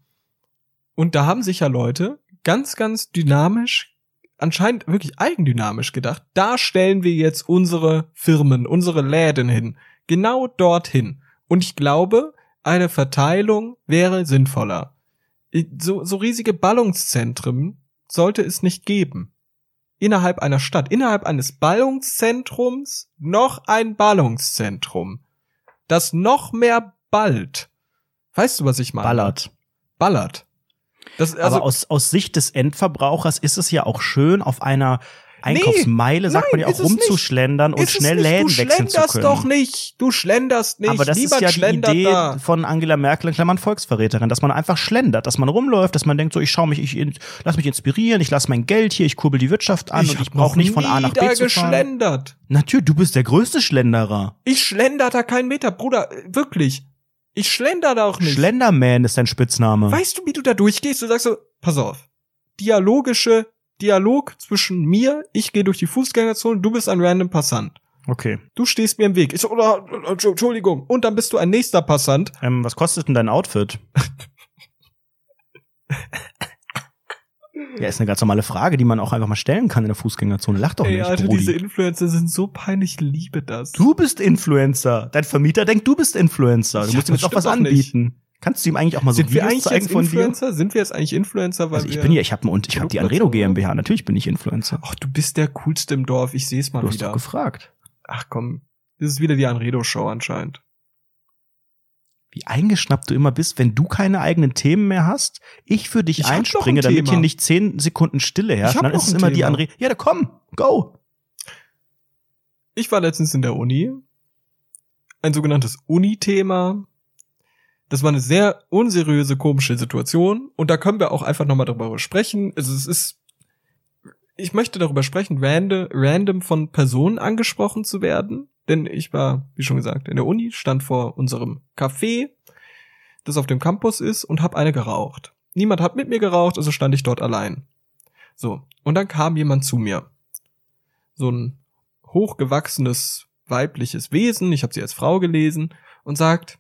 Und da haben sich ja Leute ganz, ganz dynamisch, anscheinend wirklich eigendynamisch gedacht, da stellen wir jetzt unsere Firmen, unsere Läden hin. Genau dorthin. Und ich glaube, eine Verteilung wäre sinnvoller. So, so riesige Ballungszentren sollte es nicht geben innerhalb einer Stadt, innerhalb eines Ballungszentrums noch ein Ballungszentrum, das noch mehr ballt. Weißt du, was ich meine? Ballert. Ballert. Das, also, Aber aus, aus Sicht des Endverbrauchers ist es ja auch schön, auf einer Einkaufsmeile, sagt nein, man ja auch rumzuschlendern und schnell. Läden du wechseln zu schlenderst können. doch nicht. Du schlenderst nicht. Aber das Niemand ist ja die Idee da. von Angela Merkel in Klammern Volksverräterin, dass man einfach schlendert, dass man rumläuft, dass man denkt, so ich schaue mich, ich lass mich inspirieren, ich lass mein Geld hier, ich kurbel die Wirtschaft an und ich brauche nicht von A nach B da zu fahren. geschlendert. Natürlich, du bist der größte Schlenderer. Ich schlender da keinen Meter, Bruder, wirklich. Ich schlender da auch nicht. Schlenderman ist dein Spitzname. Weißt du, wie du da durchgehst? Du sagst so, pass auf. dialogische Dialog zwischen mir, ich gehe durch die Fußgängerzone, du bist ein random Passant. Okay. Du stehst mir im Weg. Ich so, oder, Entschuldigung. Und dann bist du ein nächster Passant. Ähm, was kostet denn dein Outfit? ja, ist eine ganz normale Frage, die man auch einfach mal stellen kann in der Fußgängerzone. Lach doch Ey, nicht, Alter, Brudi. diese Influencer sind so peinlich, ich liebe das. Du bist Influencer. Dein Vermieter denkt, du bist Influencer. Du Ja, musst ihm jetzt auch was stimmt doch nicht. anbieten. Kannst du ihm eigentlich auch mal so sind wir Videos eigentlich zeigen jetzt von dir? Influencer? Sind wir jetzt eigentlich Influencer? Weil Also ich wir bin hier, ich habe und ich habe die Anredo GmbH. Natürlich bin ich Influencer. Ach, du bist der coolste im Dorf. Ich sehe es mal Du hast wieder. doch gefragt. Ach komm, das ist wieder die Anredo-Show anscheinend. Wie eingeschnappt du immer bist, wenn du keine eigenen Themen mehr hast, ich für dich Ich einspringe, ein damit Thema. hier nicht zehn Sekunden Stille herrscht. hab Dann ist es immer die Thema. Anredo. Ja, dann komm, go. Ich war letztens in der Uni. Ein sogenanntes Uni-Thema. Das war eine sehr unseriöse, komische Situation. Und da können wir auch einfach nochmal darüber sprechen. Also es ist, ich möchte darüber sprechen, random, random von Personen angesprochen zu werden. Denn ich war, wie schon gesagt, in der Uni, stand vor unserem Café, das auf dem Campus ist, und habe eine geraucht. Niemand hat mit mir geraucht, also stand ich dort allein. So. Und dann kam jemand zu mir. So ein hochgewachsenes weibliches Wesen, ich habe sie als Frau gelesen, und sagt,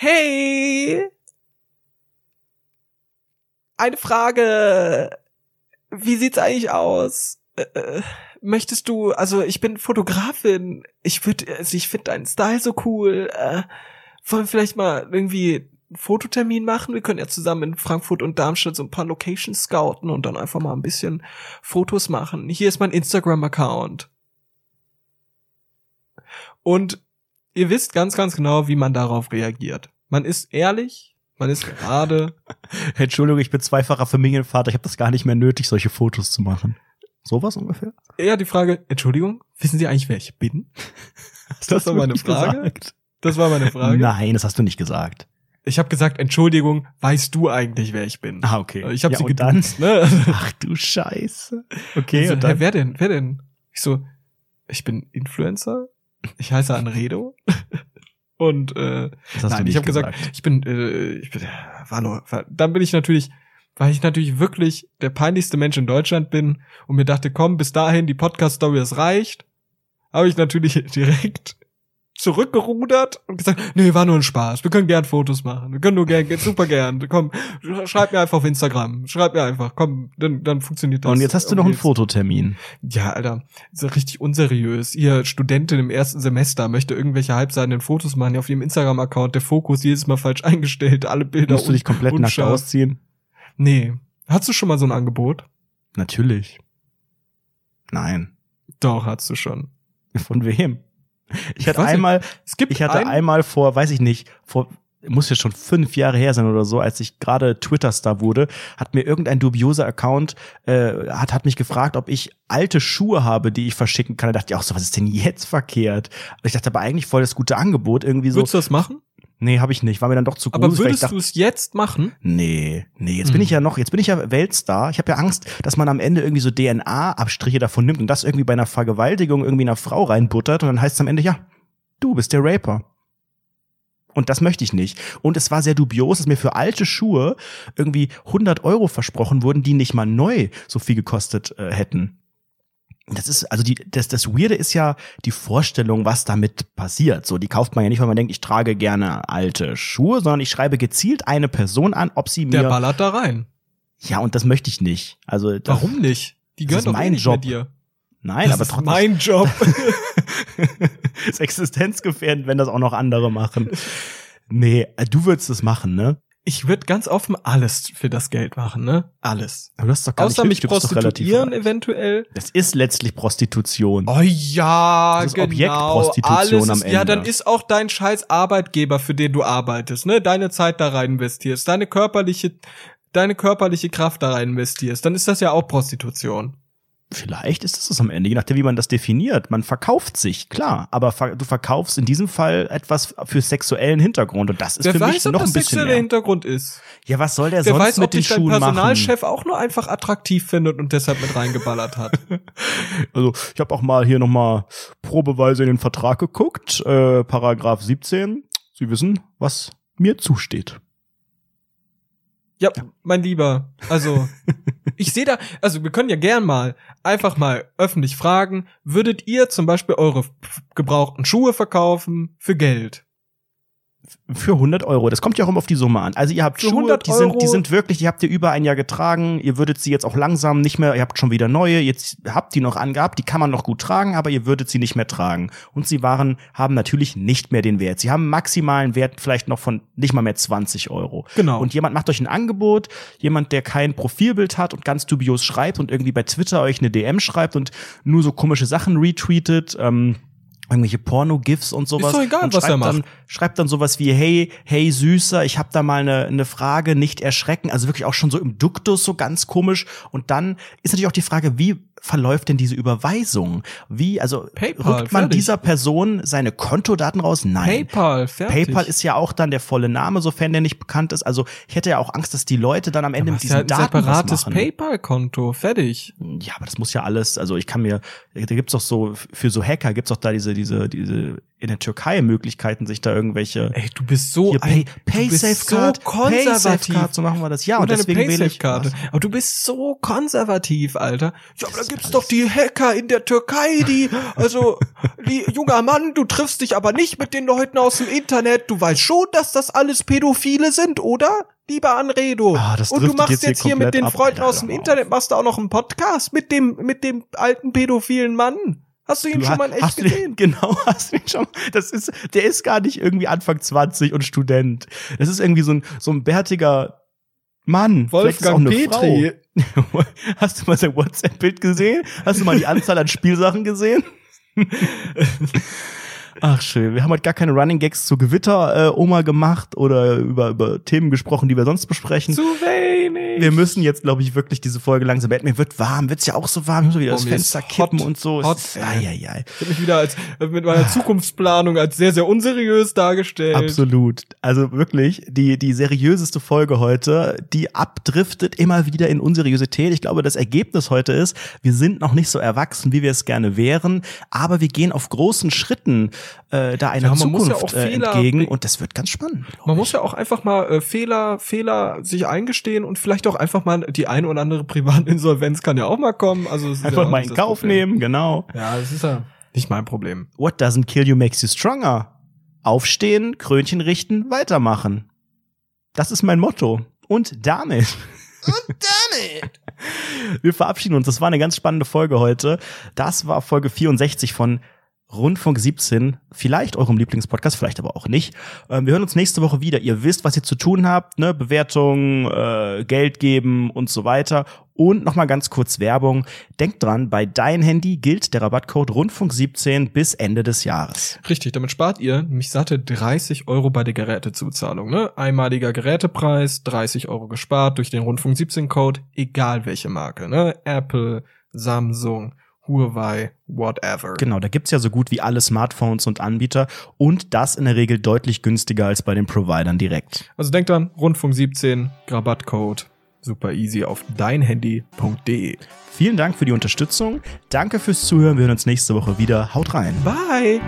Hey, eine Frage. Wie sieht's eigentlich aus? Äh, äh, möchtest du, also ich bin Fotografin, ich würde, also ich finde deinen Style so cool. Äh, wollen wir vielleicht mal irgendwie einen Fototermin machen? Wir können ja zusammen in Frankfurt und Darmstadt so ein paar Locations scouten und dann einfach mal ein bisschen Fotos machen. Hier ist mein Instagram-Account. Und ihr wisst ganz, ganz genau, wie man darauf reagiert. Man ist ehrlich, man ist gerade. Entschuldigung, ich bin zweifacher Familienvater. Ich habe das gar nicht mehr nötig, solche Fotos zu machen. Sowas ungefähr? Eher die Frage, Entschuldigung, wissen Sie eigentlich, wer ich bin? Das war meine Frage. gesagt? Das war meine Frage. Nein, das hast du nicht gesagt. Ich habe gesagt, Entschuldigung, weißt du eigentlich, wer ich bin? Ah, okay. Ich habe Ja, sie geduzt, ne? Ach du Scheiße. Okay, so, und dann? wer denn? Wer denn? Ich so, ich bin Influencer. Ich heiße Anredo. Und äh, hast nein, ich habe gesagt, ich bin, äh, ich bin, war nur, war, dann bin ich natürlich, weil ich natürlich wirklich der peinlichste Mensch in Deutschland bin und mir dachte, komm, bis dahin die Podcast-Story, das reicht, habe ich natürlich direkt zurückgerudert und gesagt, nee, war nur ein Spaß. Wir können gern Fotos machen. Wir können nur gern, super gern. Komm, schreib mir einfach auf Instagram. Schreib mir einfach. Komm, dann, dann funktioniert das. und jetzt hast du noch einen Fototermin. ja, Alter, so richtig unseriös. Ihr Studentin im ersten Semester möchte irgendwelche halbseitigen Fotos machen auf ihrem Instagram-Account. Der Fokus jedes Mal falsch eingestellt, alle Bilder. Musst du dich komplett nackt ausziehen? Nee. Hast du schon mal so ein Angebot? Natürlich. Nein. Doch, hast du schon. Von wem? Ich Ich hatte nicht. einmal, Es gibt ich hatte einmal vor, weiß ich nicht, vor muss jetzt schon fünf Jahre her sein oder so, als ich gerade Twitter-Star wurde, hat mir irgendein dubioser Account, äh, hat, hat mich gefragt, ob ich alte Schuhe habe, die ich verschicken kann. Da dachte ich auch so, was ist denn jetzt verkehrt? Ich dachte aber eigentlich voll das gute Angebot, irgendwie so. Würdest du das machen? Nee, habe ich nicht, war mir dann doch zu Aber weil ich würdest du es jetzt machen? Nee, nee, jetzt Hm. bin ich ja noch, jetzt bin ich ja Weltstar. Ich habe ja Angst, dass man am Ende irgendwie so DNA-Abstriche davon nimmt und das irgendwie bei einer Vergewaltigung irgendwie einer Frau reinbuttert und dann heißt es am Ende, ja, du bist der Raper. Und das möchte ich nicht. Und es war sehr dubios, dass mir für alte Schuhe irgendwie 100 Euro versprochen wurden, die nicht mal neu so viel gekostet äh, hätten. Das ist, also die, das, das Weirde ist ja die Vorstellung, was damit passiert. So, die kauft man ja nicht, weil man denkt, ich trage gerne alte Schuhe, sondern ich schreibe gezielt eine Person an, ob sie Der mir. ballert da rein. Ja, und das möchte ich nicht. Also das, Warum nicht? Die ist doch eh mein nicht Job. mit dir. Nein, das aber ist trotzdem mein Job. ist existenzgefährdend, wenn das auch noch andere machen. Nee, äh, du würdest es machen, ne? Ich würde ganz offen alles für das Geld machen, ne? Alles. Aber du hast doch gar Außer nicht mich prostituieren eventuell. Das ist letztlich Prostitution. Oh ja, Das ist genau. Objektprostitution Alles am ist, Ja, Ende. dann ist auch dein scheiß Arbeitgeber, für den du arbeitest, ne? Deine Zeit da rein investierst, deine körperliche, deine körperliche Kraft da rein investierst, dann ist das ja auch Prostitution. Vielleicht ist es das am Ende, je nachdem, wie man das definiert. Man verkauft sich, klar, aber ver du verkaufst in diesem Fall etwas für sexuellen Hintergrund und das ist Wer für weiß, mich ob noch das ein bisschen sexueller mehr. Hintergrund ist. Ja, was soll der Wer sonst weiß, ob mit den dich dein Schuhen machen? Personalchef auch nur einfach attraktiv findet und deshalb mit reingeballert hat. Also ich habe auch mal hier nochmal probeweise in den Vertrag geguckt, äh, Paragraph 17. Sie wissen, was mir zusteht. Ja, mein Lieber. Also, ich sehe da, also wir können ja gern mal einfach mal öffentlich fragen, würdet ihr zum Beispiel eure gebrauchten Schuhe verkaufen für Geld? Für 100 Euro. Das kommt ja auch immer auf die Summe an. Also ihr habt Für Schuhe, 100 die sind, die sind wirklich, die habt ihr über ein Jahr getragen. Ihr würdet sie jetzt auch langsam nicht mehr, ihr habt schon wieder neue, jetzt habt die noch angehabt, die kann man noch gut tragen, aber ihr würdet sie nicht mehr tragen. Und sie waren, haben natürlich nicht mehr den Wert. Sie haben maximalen Wert vielleicht noch von nicht mal mehr 20 Euro. Genau. Und jemand macht euch ein Angebot, jemand, der kein Profilbild hat und ganz dubios schreibt und irgendwie bei Twitter euch eine DM schreibt und nur so komische Sachen retweetet, ähm, irgendwelche Porno-GIFs und sowas. doch egal, und was er schreibt dann, macht. schreibt dann sowas wie, hey, hey Süßer, ich habe da mal eine, eine Frage, nicht erschrecken. Also wirklich auch schon so im Duktus, so ganz komisch. Und dann ist natürlich auch die Frage, wie verläuft denn diese Überweisung? Wie, also PayPal, rückt man fertig. dieser Person seine Kontodaten raus? Nein. PayPal, fertig. PayPal ist ja auch dann der volle Name, sofern der nicht bekannt ist. Also ich hätte ja auch Angst, dass die Leute dann am Ende mit diesen ein Daten separates. PayPal-Konto, fertig. Ja, aber das muss ja alles, also ich kann mir, da gibt's doch so, für so Hacker gibt's doch da diese, diese, diese, in der Türkei Möglichkeiten, sich da irgendwelche, Ey, du bist so hier ein, Pay, du bist PaySafeCard, so konservativ. PaySafeCard, so machen wir das. Ja, und, und deswegen will ich, Paysafe-Karte. Aber du bist so konservativ, Alter. Ja, aber da gibt's doch die Hacker in der Türkei, die, also, die, junger Mann, du triffst dich aber nicht mit den Leuten aus dem Internet. Du weißt schon, dass das alles Pädophile sind, oder? Lieber Anredo. Ah, das und du machst jetzt jetzt, hier mit den ab, Freunden Alter, aus dem mal Internet, machst du auch noch einen Podcast mit dem, mit dem alten pädophilen Mann. Hast du ihn Du schon mal in echt du den- gesehen? Genau, hast du ihn schon. Das ist, der ist gar nicht irgendwie Anfang 20 und Student. Das ist irgendwie so ein, so ein bärtiger Mann. Wolfgang Petri. Frau. Hast du mal sein WhatsApp-Bild gesehen? Hast du mal die Anzahl an Spielsachen gesehen? Ach schön, wir haben heute gar keine Running Gags zu Gewitter äh, Oma gemacht oder über über Themen gesprochen, die wir sonst besprechen. Zu wenig. wir müssen jetzt, glaube ich, wirklich diese Folge langsam beenden. Mir wird warm, wird's ja auch so warm, ich muss wieder Oh, das Fenster kippen hot, und so. hot, Es ist- ai, ai, ai. Ich habe mich wieder als äh, mit meiner Zukunftsplanung als sehr, sehr unseriös dargestellt. Absolut. Also wirklich, die, die seriöseste Folge heute, die abdriftet immer wieder in Unseriosität. Ich glaube, das Ergebnis heute ist, wir sind noch nicht so erwachsen, wie wir es gerne wären, aber wir gehen auf großen Schritten äh, da einer Ja, man muss ja Zukunft auch äh, Fehler entgegen und das wird ganz spannend. Man ich. muss ja auch einfach mal äh, Fehler, Fehler sich eingestehen und vielleicht auch einfach mal die eine oder andere Privatinsolvenz kann ja auch mal kommen. Also es ist ja einfach auch mal in Kauf Problem. nehmen, genau. Ja, das ist ja nicht mein Problem. What doesn't kill you makes you stronger. Aufstehen, Krönchen richten, weitermachen. Das ist mein Motto. Und damit. Und damit. Wir verabschieden uns. Das war eine ganz spannende Folge heute. Das war Folge 64 von Rundfunk 17, vielleicht eurem Lieblingspodcast, vielleicht aber auch nicht. Ähm, wir hören uns nächste Woche wieder. Ihr wisst, was ihr zu tun habt, ne? Bewertungen, äh, Geld geben und so weiter. Und nochmal ganz kurz Werbung. Denkt dran, bei dein Handy gilt der Rabattcode Rundfunk 17 bis Ende des Jahres. Richtig, damit spart ihr nämlich satte 30 Euro bei der Gerätezuzahlung. Ne? Einmaliger Gerätepreis, 30 Euro gespart durch den Rundfunk 17 Code, egal welche Marke. Ne? Apple, Samsung, Huawei, whatever. Genau, da gibt's ja so gut wie alle Smartphones und Anbieter und das in der Regel deutlich günstiger als bei den Providern direkt. Also denkt dran, Rundfunk 17, Rabattcode, super easy auf deinhandy.de. Vielen Dank für die Unterstützung. Danke fürs Zuhören. Wir hören uns nächste Woche wieder. Haut rein. Bye!